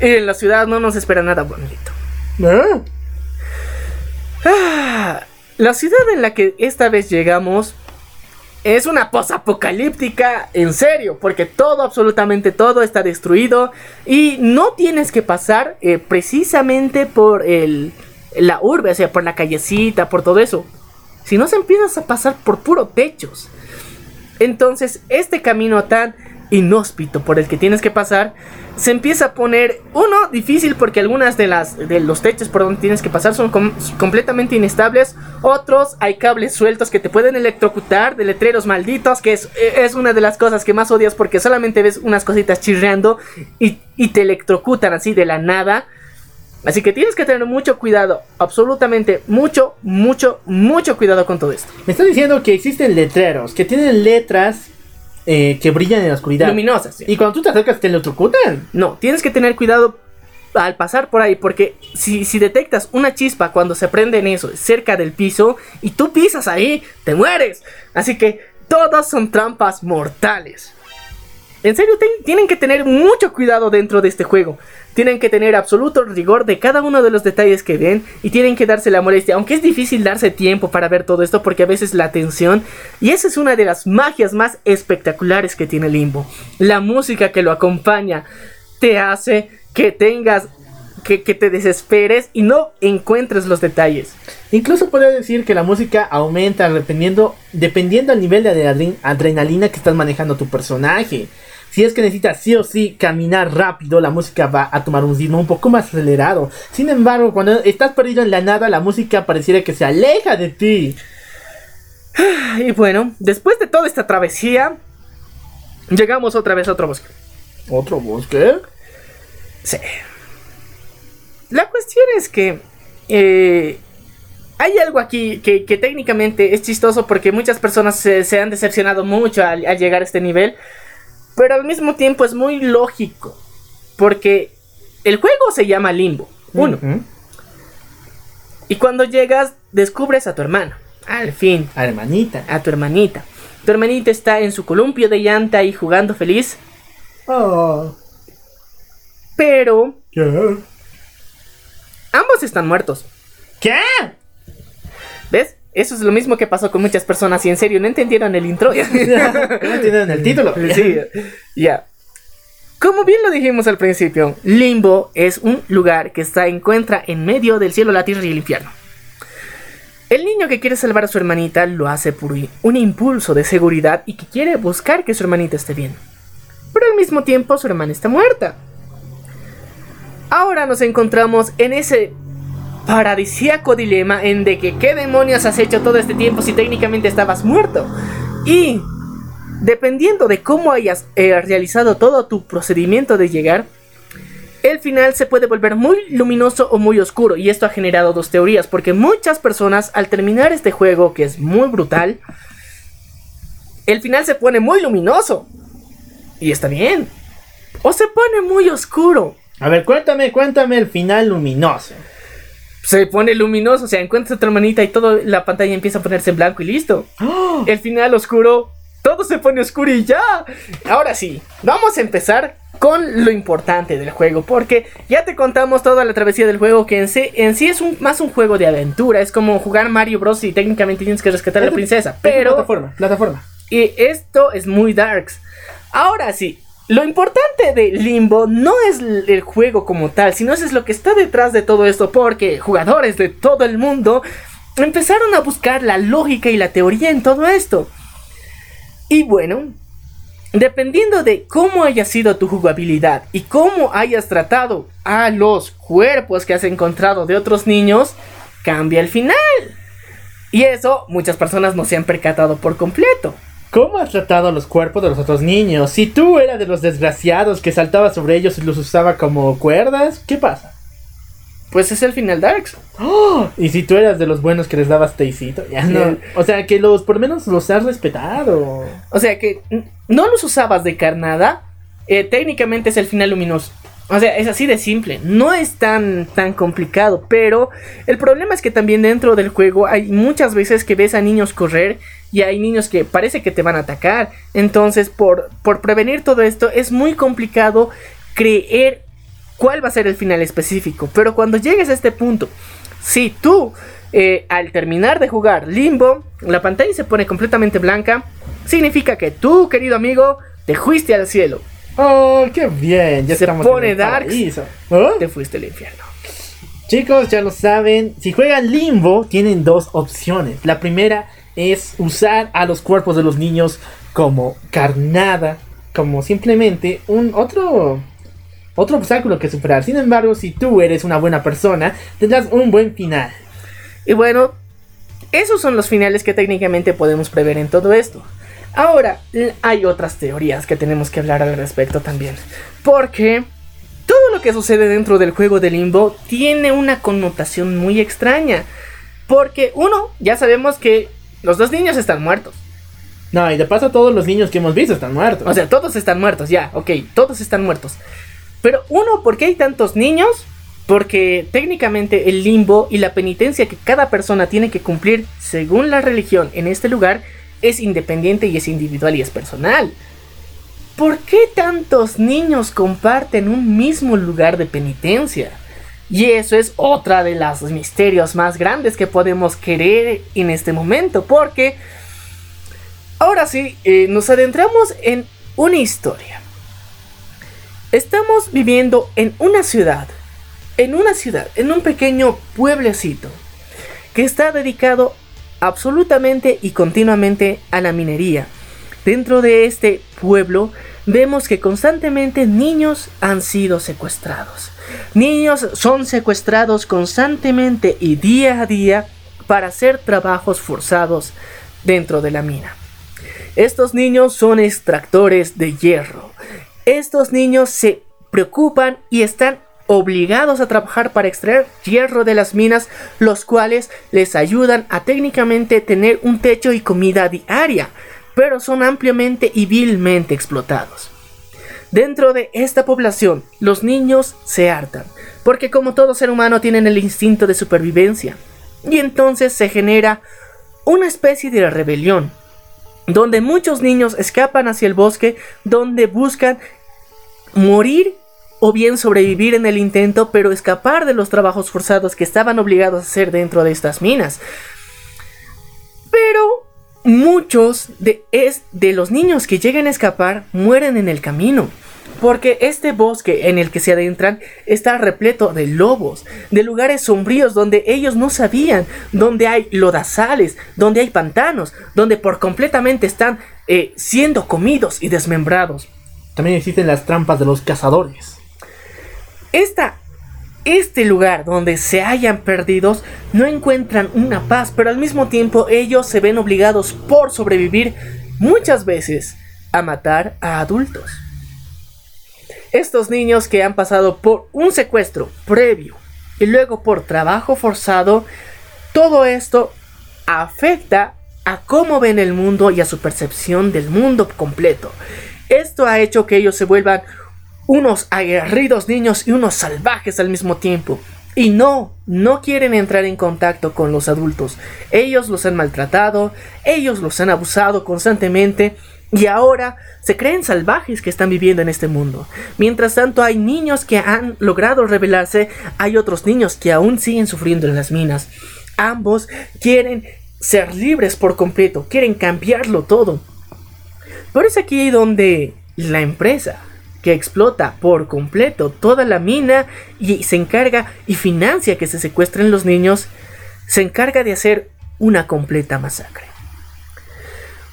Y en la ciudad no nos espera nada bonito. ¿Eh? La ciudad en la que esta vez llegamos es una posapocalíptica en serio, porque todo, absolutamente todo está destruido y no tienes que pasar eh, precisamente por el, la urbe, o sea, por la callecita, por todo eso. Si no, se empiezas a pasar por puro techos. Entonces, este camino tan inhóspito por el que tienes que pasar se empieza a poner uno difícil porque algunas de las de los techos por donde tienes que pasar son com- completamente inestables, otros hay cables sueltos que te pueden electrocutar, de letreros malditos, que es, es una de las cosas que más odias porque solamente ves unas cositas chirreando y, y te electrocutan así de la nada. Así que tienes que tener mucho cuidado, absolutamente mucho, mucho, mucho cuidado con todo esto. Me está diciendo que existen letreros que tienen letras eh, que brillan en la oscuridad. Luminosas. sí. Y cuando tú te acercas te electrocutan. No, tienes que tener cuidado al pasar por ahí, porque si, si detectas una chispa cuando se prende en eso, cerca del piso, y tú pisas ahí, te mueres. Así que todas son trampas mortales. En serio, tienen que tener mucho cuidado dentro de este juego. Tienen que tener absoluto rigor de cada uno de los detalles que ven y tienen que darse la molestia. Aunque es difícil darse tiempo para ver todo esto porque a veces la atención... Y esa es una de las magias más espectaculares que tiene Limbo. La música que lo acompaña te hace que tengas... Que, te desesperes y no encuentres los detalles. Incluso puedo decir que la música aumenta dependiendo, dependiendo del nivel de adrenalin- adrenalina que estás manejando tu personaje. Si es que necesitas sí o sí caminar rápido, la música va a tomar un ritmo un poco más acelerado. Sin embargo, cuando estás perdido en la nada, la música pareciera que se aleja de ti. Y bueno, después de toda esta travesía, llegamos otra vez a otro bosque. ¿Otro bosque? Sí. La cuestión es que eh, hay algo aquí que, que técnicamente es chistoso porque muchas personas se, se han decepcionado mucho al, al llegar a este nivel, pero al mismo tiempo es muy lógico porque el juego se llama Limbo, uno, y cuando llegas descubres a tu hermano, al fin, Hermanita. a tu hermanita. Tu hermanita está en su columpio de llanta y jugando feliz, Oh. pero ¿Qué? ambos están muertos. ¿Qué? ¿Ves? Eso es lo mismo que pasó con muchas personas y en serio no entendieron el intro. ¿No entienden el título? sí, ya. Como bien lo dijimos al principio, Limbo es un lugar que está encuentra en medio del cielo, la tierra y el infierno. El niño que quiere salvar a su hermanita lo hace por un impulso de seguridad y que quiere buscar que su hermanita esté bien. Pero al mismo tiempo su hermana está muerta. Ahora nos encontramos en ese paradisíaco dilema en de que qué demonios has hecho todo este tiempo si técnicamente estabas muerto. Y dependiendo de cómo hayas eh, realizado todo tu procedimiento de llegar, el final se puede volver muy luminoso o muy oscuro. Y esto ha generado dos teorías, porque muchas personas al terminar este juego, que es muy brutal, el final se pone muy luminoso. Y está bien. O se pone muy oscuro. A ver, cuéntame, cuéntame el final luminoso. Se pone luminoso, o sea, encuentras a tu hermanita y toda la pantalla empieza a ponerse en blanco y listo. ¡Oh! El final oscuro, todo se pone oscuro y ya. Ahora sí, vamos a empezar con lo importante del juego, porque ya te contamos toda la travesía del juego, que en sí, en sí es un, más un juego de aventura, es como jugar Mario Bros. y técnicamente tienes que rescatar a la Es- princesa, es pero... Plataforma, plataforma. Y esto es muy darks. Ahora sí, lo importante de Limbo no es el juego como tal, sino es lo que está detrás de todo esto, porque jugadores de todo el mundo empezaron a buscar la lógica y la teoría en todo esto. Y bueno, dependiendo de cómo haya sido tu jugabilidad y cómo hayas tratado a los cuerpos que has encontrado de otros niños, cambia el final. Y eso muchas personas no se han percatado por completo. ¿Cómo has tratado a los cuerpos de los otros niños? Si tú eras de los desgraciados que saltaba sobre ellos y los usaba como cuerdas, ¿qué pasa? Pues es el final Darks. ¡Oh! Y si tú eras de los buenos que les dabas teicito, ya no. O sea, que los por lo menos los has respetado. O sea que no los usabas de carnada. eh, técnicamente es el final luminoso. O sea, es así de simple. No es tan, tan complicado. Pero el problema es que también dentro del juego hay muchas veces que ves a niños correr. Y hay niños que parece que te van a atacar. Entonces, por, por prevenir todo esto, es muy complicado creer cuál va a ser el final específico. Pero cuando llegues a este punto, si tú eh, al terminar de jugar Limbo, la pantalla se pone completamente blanca, significa que tú, querido amigo, te fuiste al cielo, ¡Oh, qué bien! Ya Se pone paraíso. ¿Oh? te fuiste al infierno. Chicos, ya lo saben, si juegan Limbo tienen dos opciones. La primera es usar a los cuerpos de los niños como carnada, como simplemente un otro otro obstáculo que superar. Sin embargo, si tú eres una buena persona, tendrás un buen final. Y bueno, esos son los finales que técnicamente podemos prever en todo esto. Ahora, hay otras teorías que tenemos que hablar al respecto también. Porque todo lo que sucede dentro del juego de limbo tiene una connotación muy extraña. Porque uno, ya sabemos que los dos niños están muertos. No, y de paso todos los niños que hemos visto están muertos. O sea, todos están muertos, ya, ok, todos están muertos. Pero uno, ¿por qué hay tantos niños? Porque técnicamente el limbo y la penitencia que cada persona tiene que cumplir según la religión en este lugar es independiente y es individual y es personal. ¿Por qué tantos niños comparten un mismo lugar de penitencia? Y eso es otra de los misterios más grandes que podemos querer en este momento, porque ahora sí, eh, nos adentramos en una historia. Estamos viviendo en una ciudad, en una ciudad, en un pequeño pueblecito, que está dedicado absolutamente y continuamente a la minería. Dentro de este pueblo vemos que constantemente niños han sido secuestrados. Niños son secuestrados constantemente y día a día para hacer trabajos forzados dentro de la mina. Estos niños son extractores de hierro. Estos niños se preocupan y están obligados a trabajar para extraer hierro de las minas, los cuales les ayudan a técnicamente tener un techo y comida diaria, pero son ampliamente y vilmente explotados. Dentro de esta población, los niños se hartan, porque como todo ser humano tienen el instinto de supervivencia, y entonces se genera una especie de rebelión, donde muchos niños escapan hacia el bosque, donde buscan morir o bien sobrevivir en el intento, pero escapar de los trabajos forzados que estaban obligados a hacer dentro de estas minas. Pero muchos de, los niños que llegan a escapar mueren en el camino. Porque este bosque en el que se adentran está repleto de lobos, de lugares sombríos donde ellos no sabían, donde hay lodazales, donde hay pantanos, donde por completamente están eh, siendo comidos y desmembrados. También existen las trampas de los cazadores. Este lugar donde se hayan perdidos no encuentran una paz, pero al mismo tiempo ellos se ven obligados por sobrevivir muchas veces a matar a adultos. Estos niños que han pasado por un secuestro previo y luego por trabajo forzado, todo esto afecta a cómo ven el mundo y a su percepción del mundo completo. Esto ha hecho que ellos se vuelvan unos aguerridos niños y unos salvajes al mismo tiempo. Y no, no quieren entrar en contacto con los adultos. Ellos los han maltratado, ellos los han abusado constantemente y ahora se creen salvajes que están viviendo en este mundo. Mientras tanto hay niños que han logrado rebelarse, hay otros niños que aún siguen sufriendo en las minas. Ambos quieren ser libres por completo, quieren cambiarlo todo. Pero es aquí donde la empresa que explota por completo toda la mina y se encarga y financia que se secuestren los niños, se encarga de hacer una completa masacre.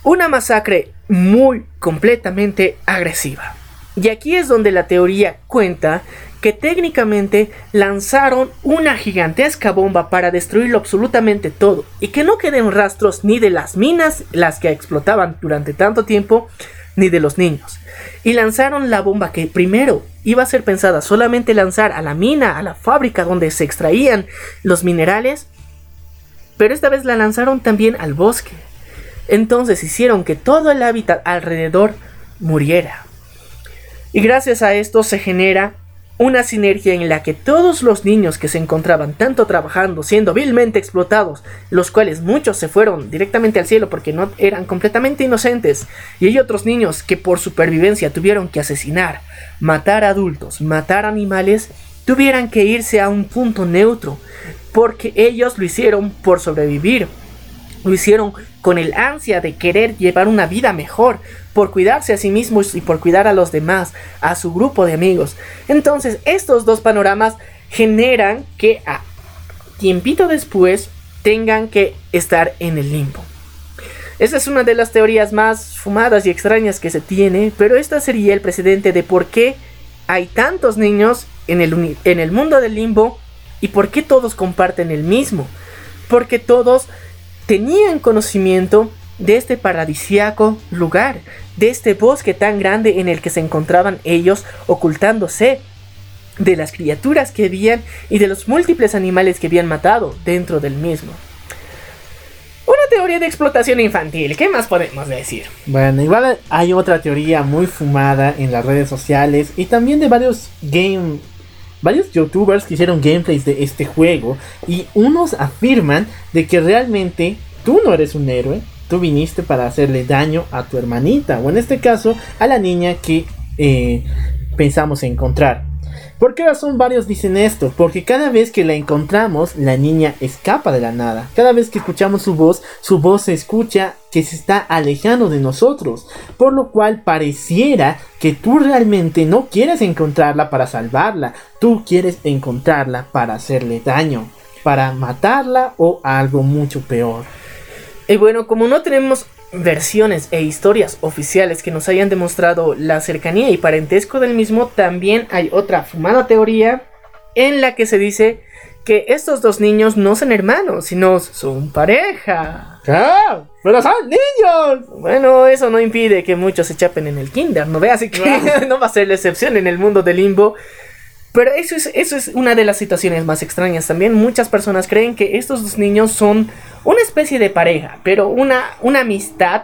Una masacre muy completamente agresiva. Y aquí es donde la teoría cuenta que técnicamente lanzaron una gigantesca bomba para destruirlo absolutamente todo y que no queden rastros ni de las minas, las que explotaban durante tanto tiempo, ni de los niños. Y lanzaron la bomba que primero iba a ser pensada solamente lanzar a la mina, a la fábrica donde se extraían los minerales, pero esta vez la lanzaron también al bosque. Entonces hicieron que todo el hábitat alrededor muriera. Y gracias a esto se genera una sinergia en la que todos los niños que se encontraban tanto trabajando, siendo vilmente explotados, los cuales muchos se fueron directamente al cielo porque no eran completamente inocentes, y hay otros niños que por supervivencia tuvieron que asesinar, matar adultos, matar animales, tuvieran que irse a un punto neutro, porque ellos lo hicieron por sobrevivir, lo hicieron con el ansia de querer llevar una vida mejor, por cuidarse a sí mismos y por cuidar a los demás, a su grupo de amigos. Entonces, estos dos panoramas generan que a tiempito después tengan que estar en el limbo. Esa es una de las teorías más fumadas y extrañas que se tiene, pero esta sería el precedente de por qué hay tantos niños en el, en el mundo del limbo y por qué todos comparten el mismo. Porque todos tenían conocimiento de este paradisiaco lugar, de este bosque tan grande en el que se encontraban ellos ocultándose. de las criaturas que habían y de los múltiples animales que habían matado dentro del mismo. Una teoría de explotación infantil, ¿qué más podemos decir? Bueno, igual hay otra teoría muy fumada en las redes sociales y también de varios game varios youtubers que hicieron gameplays de este juego y unos afirman de que realmente tú no eres un héroe, tú viniste para hacerle daño a tu hermanita o en este caso a la niña que eh, pensamos encontrar. ¿Por qué razón varios dicen esto? Porque cada vez que la encontramos, la niña escapa de la nada. Cada vez que escuchamos su voz, su voz se escucha que se está alejando de nosotros. Por lo cual pareciera que tú realmente no quieres encontrarla para salvarla. Tú quieres encontrarla para hacerle daño. Para matarla o algo mucho peor. Y bueno, como no tenemos versiones e historias oficiales que nos hayan demostrado la cercanía y parentesco del mismo, también hay otra fumada teoría en la que se dice que estos dos niños no son hermanos, sino son pareja. ¡Ah! ¡Pero son niños! Bueno, eso no impide que muchos se chapen en el kinder, ¿no ve? Así que no va a ser la excepción en el mundo del limbo. Pero eso es, eso es una de las situaciones más extrañas también. Muchas personas creen que estos dos niños son una especie de pareja, pero una, una amistad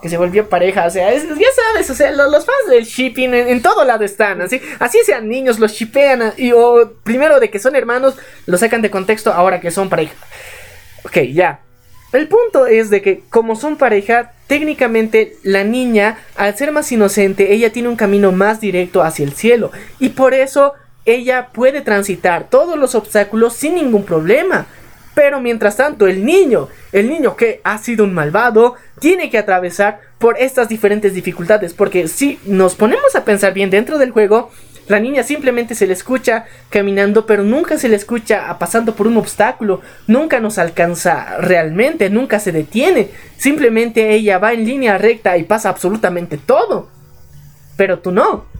que se volvió pareja. O sea, ya sabes, o sea, lo- los, fans del shipping en, todo lado están. Así, así sean niños, los shipean. Y, o primero de que son hermanos, lo sacan de contexto ahora que son pareja. Ok, ya. El punto es de que como son pareja, técnicamente la niña, al ser más inocente, ella tiene un camino más directo hacia el cielo. Y por eso ella puede transitar todos los obstáculos sin ningún problema. Pero mientras tanto, el niño, el niño que ha sido un malvado, tiene que atravesar por estas diferentes dificultades. Porque si nos ponemos a pensar bien dentro del juego, la niña simplemente se le escucha caminando, pero nunca se le escucha pasando por un obstáculo. Nunca nos alcanza realmente, nunca se detiene. Simplemente ella va en línea recta y pasa absolutamente todo. Pero tú no.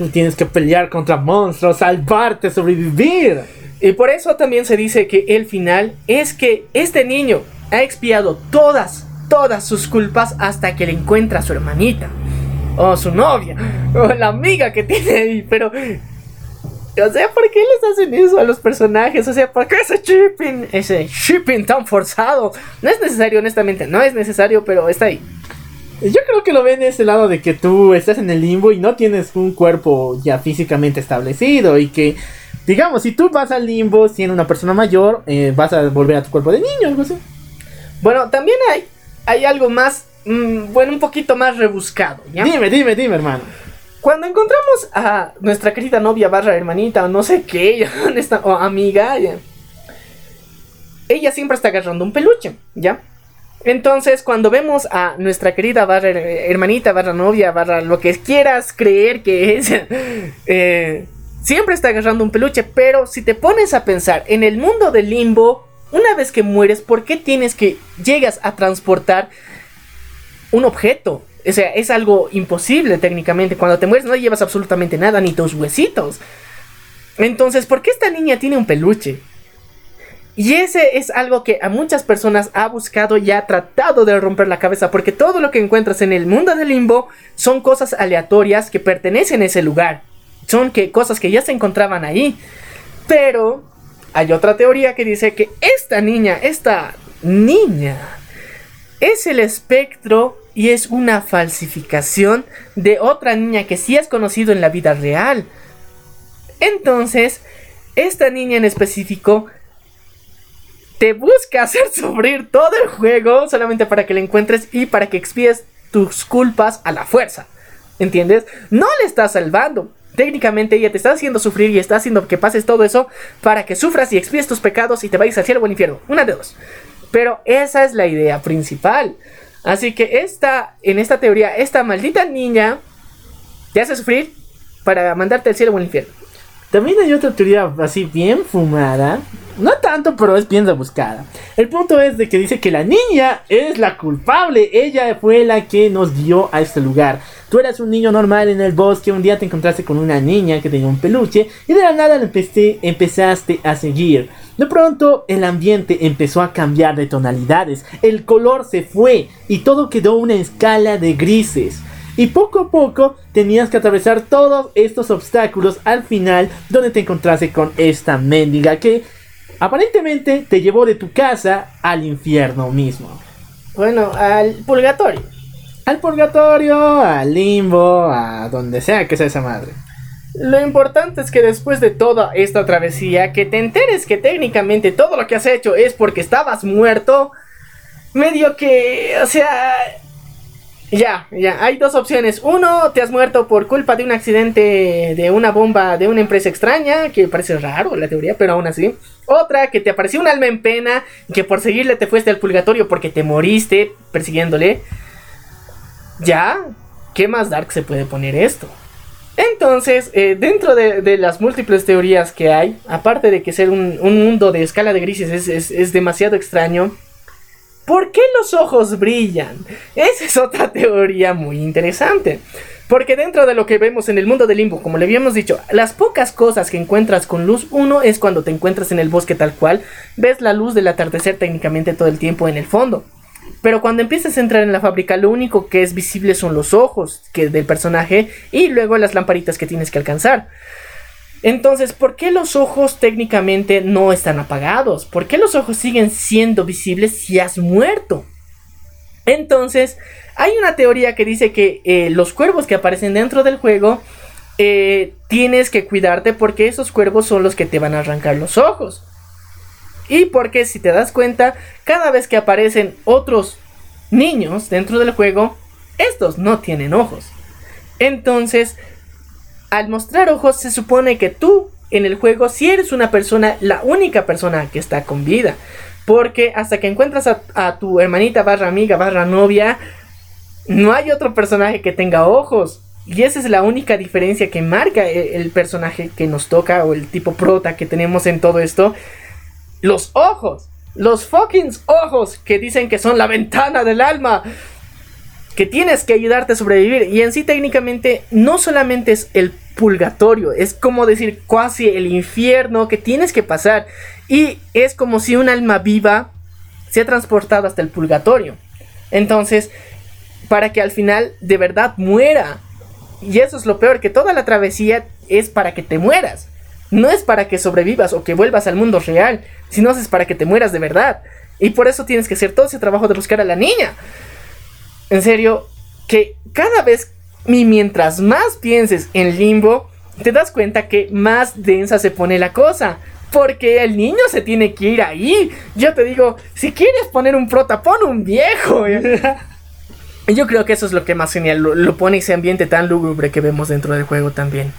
Tú tienes que pelear contra monstruos, salvarte, sobrevivir. Y por eso también se dice que el final es que este niño ha expiado todas, todas sus culpas hasta que le encuentra a su hermanita. O su novia. O la amiga que tiene ahí. Pero... O sea, ¿por qué les hacen eso a los personajes? O sea, ¿por qué ese shipping? Ese shipping tan forzado. No es necesario, honestamente. No es necesario, pero está ahí. Yo creo que lo ven de ese lado de que tú estás en el limbo y no tienes un cuerpo ya físicamente establecido y que, digamos, si tú vas al limbo siendo una persona mayor, eh, vas a volver a tu cuerpo de niño, algo así. Bueno, también hay, hay algo más... mm, bueno, un poquito más rebuscado, ¿ya? Dime, dime, dime, hermano. Cuando encontramos a nuestra querida novia barra hermanita o no sé qué, o amiga, ya, ella siempre está agarrando un peluche, ¿ya? Entonces, cuando vemos a nuestra querida barra her- hermanita, barra novia, barra lo que quieras creer que es, eh, siempre está agarrando un peluche, pero si te pones a pensar en el mundo del limbo, una vez que mueres, ¿por qué tienes que llegas a transportar un objeto. O sea, es algo imposible técnicamente. Cuando te mueres no llevas absolutamente nada, ni tus huesitos. Entonces, ¿por qué esta niña tiene un peluche? Y ese es algo que a muchas personas ha buscado y ha tratado de romper la cabeza. Porque todo lo que encuentras en el mundo del limbo son cosas aleatorias que pertenecen a ese lugar. Son que, cosas que ya se encontraban ahí. Pero hay otra teoría que dice que esta niña, esta niña, es el espectro y es una falsificación de otra niña que sí has conocido en la vida real. Entonces, esta niña en específico te busca hacer sufrir todo el juego solamente para que la encuentres y para que expíes tus culpas a la fuerza. ¿Entiendes? No le estás salvando. Técnicamente ella te está haciendo sufrir y está haciendo que pases todo eso para que sufras y expíes tus pecados y te vayas al cielo o al infierno. Una de dos. Pero esa es la idea principal. Así que esta, en esta teoría, esta maldita niña te hace sufrir para mandarte al cielo o al infierno. También hay otra teoría así bien fumada. No tanto, pero es bien rebuscada. El punto es de que dice que la niña es la culpable. Ella fue la que nos dio a este lugar. Tú eras un niño normal en el bosque. Un día te encontraste con una niña que tenía un peluche. Y de la nada empecé- empezaste a seguir. De pronto el ambiente empezó a cambiar de tonalidades. El color se fue. Y todo quedó una escala de grises. Y poco a poco tenías que atravesar todos estos obstáculos al final donde te encontraste con esta mendiga que aparentemente te llevó de tu casa al infierno mismo. Bueno, al purgatorio. Al purgatorio, al limbo, a donde sea que sea esa madre. Lo importante es que después de toda esta travesía, que te enteres que técnicamente todo lo que has hecho es porque estabas muerto, medio que, o sea, ya, ya, hay dos opciones. Uno, te has muerto por culpa de un accidente de una bomba de una empresa extraña, que parece raro la teoría, pero aún así. Otra, que te apareció un alma en pena que por seguirle te fuiste al purgatorio porque te moriste persiguiéndole. Ya, ¿qué más dark se puede poner esto? Entonces, eh, dentro de, las múltiples teorías que hay, aparte de que ser un, mundo de escala de grises es, demasiado extraño, ¿por qué los ojos brillan? Esa es otra teoría muy interesante. Porque dentro de lo que vemos en el mundo del limbo, como le habíamos dicho, las pocas cosas que encuentras con luz, uno es cuando te encuentras en el bosque tal cual, ves la luz del atardecer técnicamente todo el tiempo en el fondo. Pero cuando empiezas a entrar en la fábrica, lo único que es visible son los ojos que del personaje y luego las lamparitas que tienes que alcanzar. Entonces, ¿por qué los ojos técnicamente no están apagados? ¿Por qué los ojos siguen siendo visibles si has muerto? Entonces, hay una teoría que dice que eh, los cuervos que aparecen dentro del juego eh, tienes que cuidarte porque esos cuervos son los que te van a arrancar los ojos. Y porque si te das cuenta, cada vez que aparecen otros niños dentro del juego, estos no tienen ojos. Entonces, al mostrar ojos, se supone que tú en el juego, si eres una persona, la única persona que está con vida. Porque hasta que encuentras a, tu hermanita barra amiga barra novia, no hay otro personaje que tenga ojos. Y esa es la única diferencia que marca el, el personaje que nos toca o el tipo prota que tenemos en todo esto los ojos. Los fucking ojos que dicen que son la ventana del alma. Que tienes que ayudarte a sobrevivir. Y en sí técnicamente no solamente es el purgatorio. Es como decir casi el infierno que tienes que pasar. Y es como si un alma viva se ha transportado hasta el purgatorio. Entonces, para que al final de verdad muera. Y eso es lo peor, que toda la travesía es para que te mueras. No es para que sobrevivas o que vuelvas al mundo real, sino es para que te mueras de verdad. Y por eso tienes que hacer todo ese trabajo de buscar a la niña. En serio, que cada vez y mientras más pienses en limbo, te das cuenta que más densa se pone la cosa. Porque el niño se tiene que ir ahí. Yo te digo, si quieres poner un prota, pon un viejo. Y yo creo que eso es lo que más genial lo, lo pone ese ambiente tan lúgubre que vemos dentro del juego también.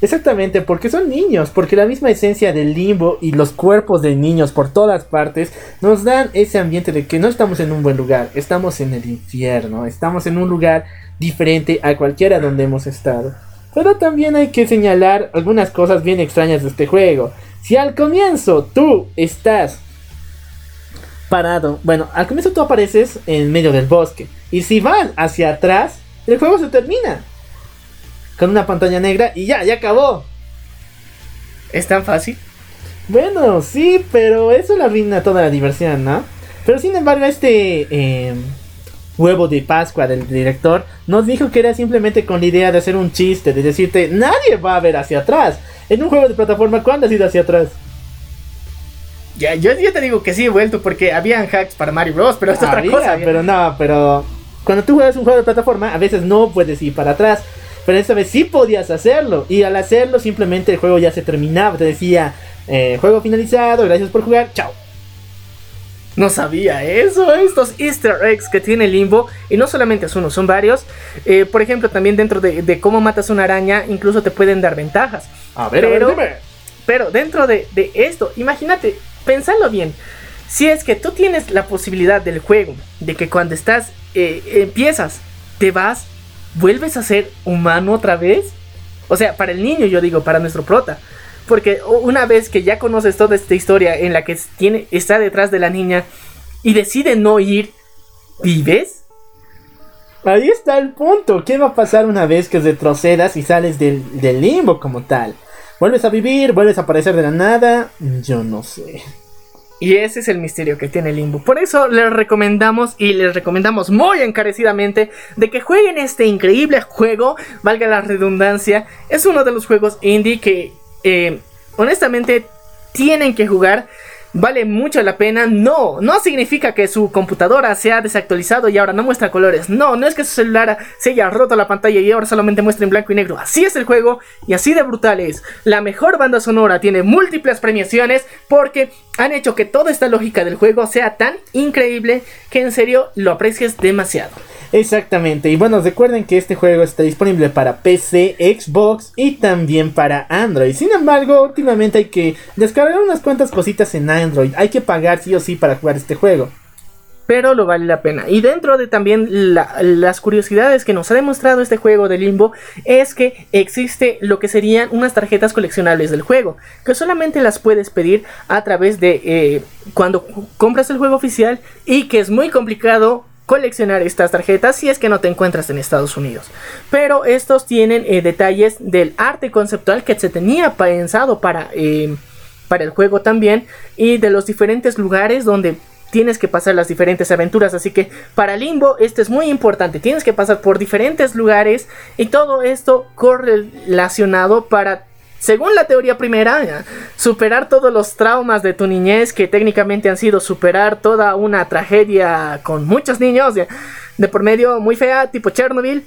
Exactamente, porque son niños, porque la misma esencia del limbo y los cuerpos de niños por todas partes nos dan ese ambiente de que no estamos en un buen lugar, estamos en el infierno, estamos en un lugar diferente a cualquiera donde hemos estado. Pero también hay que señalar algunas cosas bien extrañas de este juego. Si al comienzo tú estás parado, bueno, al comienzo tú apareces en medio del bosque, y si van hacia atrás, el juego se termina con una pantalla negra y ya, ya acabó. ¿Es tan fácil? Bueno, sí, pero eso le arruina toda la diversión, ¿no? Pero sin embargo, este em, huevo de Pascua del director nos dijo que era simplemente con la idea de hacer un chiste, de decirte, nadie va a ver hacia atrás. En un juego de plataforma, ¿cuándo has ido hacia atrás? Ya, yo, te digo que sí he vuelto porque habían hacks para Mario Bros, pero es otra cosa. Pero no, pero cuando tú juegas un juego de plataforma, a veces no puedes ir para atrás. Pero esta vez sí podías hacerlo. Y al hacerlo, simplemente el juego ya se terminaba. Te decía, eh, juego finalizado, gracias por jugar, chao. No sabía eso, estos easter eggs que tiene Limbo, y no solamente es uno, son varios. Eh, por ejemplo, también dentro de, cómo matas una araña, incluso te pueden dar ventajas. A ver, pero, a ver, Pero dentro de, esto, imagínate, pensalo bien. Si es que tú tienes la posibilidad del juego, de que cuando estás, eh, empiezas, te vas vuelves a ser humano otra vez. O sea, para el niño yo digo, para nuestro prota. Porque una vez que ya conoces toda esta historia en la que tiene, está detrás de la niña y decide no ir, ¿vives? Ahí está el punto. ¿Qué va a pasar una vez que retrocedas y sales del, del limbo como tal? ¿Vuelves a vivir? ¿Vuelves a aparecer de la nada? Yo no sé. Y ese es el misterio que tiene Limbo. Por eso les recomendamos y les recomendamos muy encarecidamente de que jueguen este increíble juego, valga la redundancia. Es uno de los juegos indie que eh, honestamente tienen que jugar vale mucho la pena. No, no significa que su computadora se ha desactualizado y ahora no muestra colores. No, no es que su celular se haya roto la pantalla y ahora solamente muestra en blanco y negro. Así es el juego y así de brutal es. La mejor banda sonora tiene múltiples premiaciones porque han hecho que toda esta lógica del juego sea tan increíble que en serio lo aprecies demasiado. Exactamente. Y bueno, recuerden que este juego está disponible para PC, Xbox y también para Android. Sin embargo, últimamente hay que descargar unas cuantas cositas en Android. Hay que pagar sí o sí para jugar este juego. Pero lo vale la pena. Y dentro de también las curiosidades que nos ha demostrado este juego de Limbo es que existe lo que serían unas tarjetas coleccionables del juego. Que solamente las puedes pedir a través de eh, cuando compras el juego oficial y que es muy complicado coleccionar estas tarjetas si es que no te encuentras en Estados Unidos. Pero estos tienen eh, detalles del arte conceptual que se tenía pensado para, eh, para el juego también y de los diferentes lugares donde tienes que pasar las diferentes aventuras. Así que para Limbo esto es muy importante. Tienes que pasar por diferentes lugares y todo esto correlacionado para según la teoría primera, superar todos los traumas de tu niñez que técnicamente han sido superar toda una tragedia con muchos niños de por medio muy fea, tipo Chernobyl.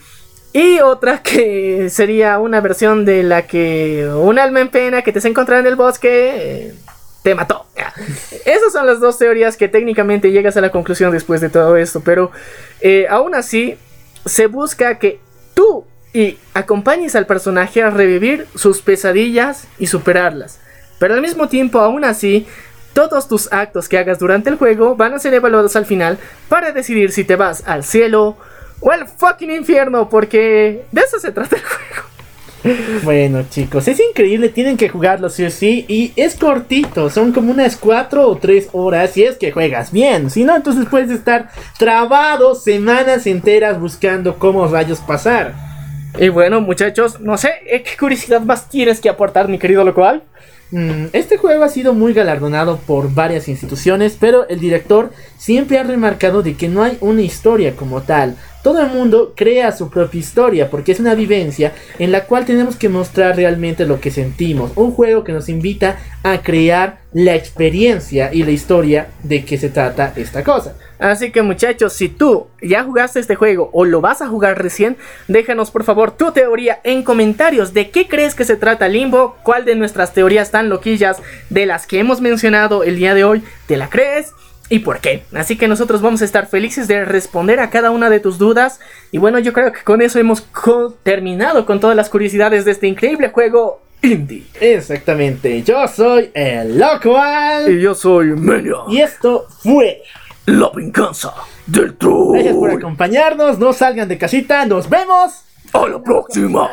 Y otra que sería una versión de la que un alma en pena que te se encontrado en el bosque eh, te mató. Esas son las dos teorías que técnicamente llegas a la conclusión después de todo esto. Pero eh, aún así, se busca que y acompañes al personaje a revivir sus pesadillas y superarlas. Pero al mismo tiempo, aún así, todos tus actos que hagas durante el juego van a ser evaluados al final para decidir si te vas al cielo o al fucking infierno, porque de eso se trata el juego. Bueno chicos, es increíble, tienen que jugarlo sí o sí y es cortito, son como unas 4 o 3 horas si es que juegas bien, si no entonces puedes estar trabado semanas enteras buscando cómo rayos pasar. Y bueno, muchachos, no sé, ¿eh? ¿qué curiosidad más tienes que aportar, mi querido local? Mm, este juego ha sido muy galardonado por varias instituciones, pero el director siempre ha remarcado de que no hay una historia como tal. Todo el mundo crea su propia historia porque es una vivencia en la cual tenemos que mostrar realmente lo que sentimos. Un juego que nos invita a crear la experiencia y la historia de qué se trata esta cosa. Así que muchachos, si tú ya jugaste este juego o lo vas a jugar recién, déjanos por favor tu teoría en comentarios de qué crees que se trata Limbo, cuál de nuestras teorías tan loquillas de las que hemos mencionado el día de hoy te la crees y por qué. Así que nosotros vamos a estar felices de responder a cada una de tus dudas. Y bueno, yo creo que con eso hemos terminado con todas las curiosidades de este increíble juego indie. Exactamente, yo soy el Locual. Y yo soy Menio. Y esto fue la venganza del troll. Gracias por acompañarnos. No salgan de casita. Nos vemos. A la próxima.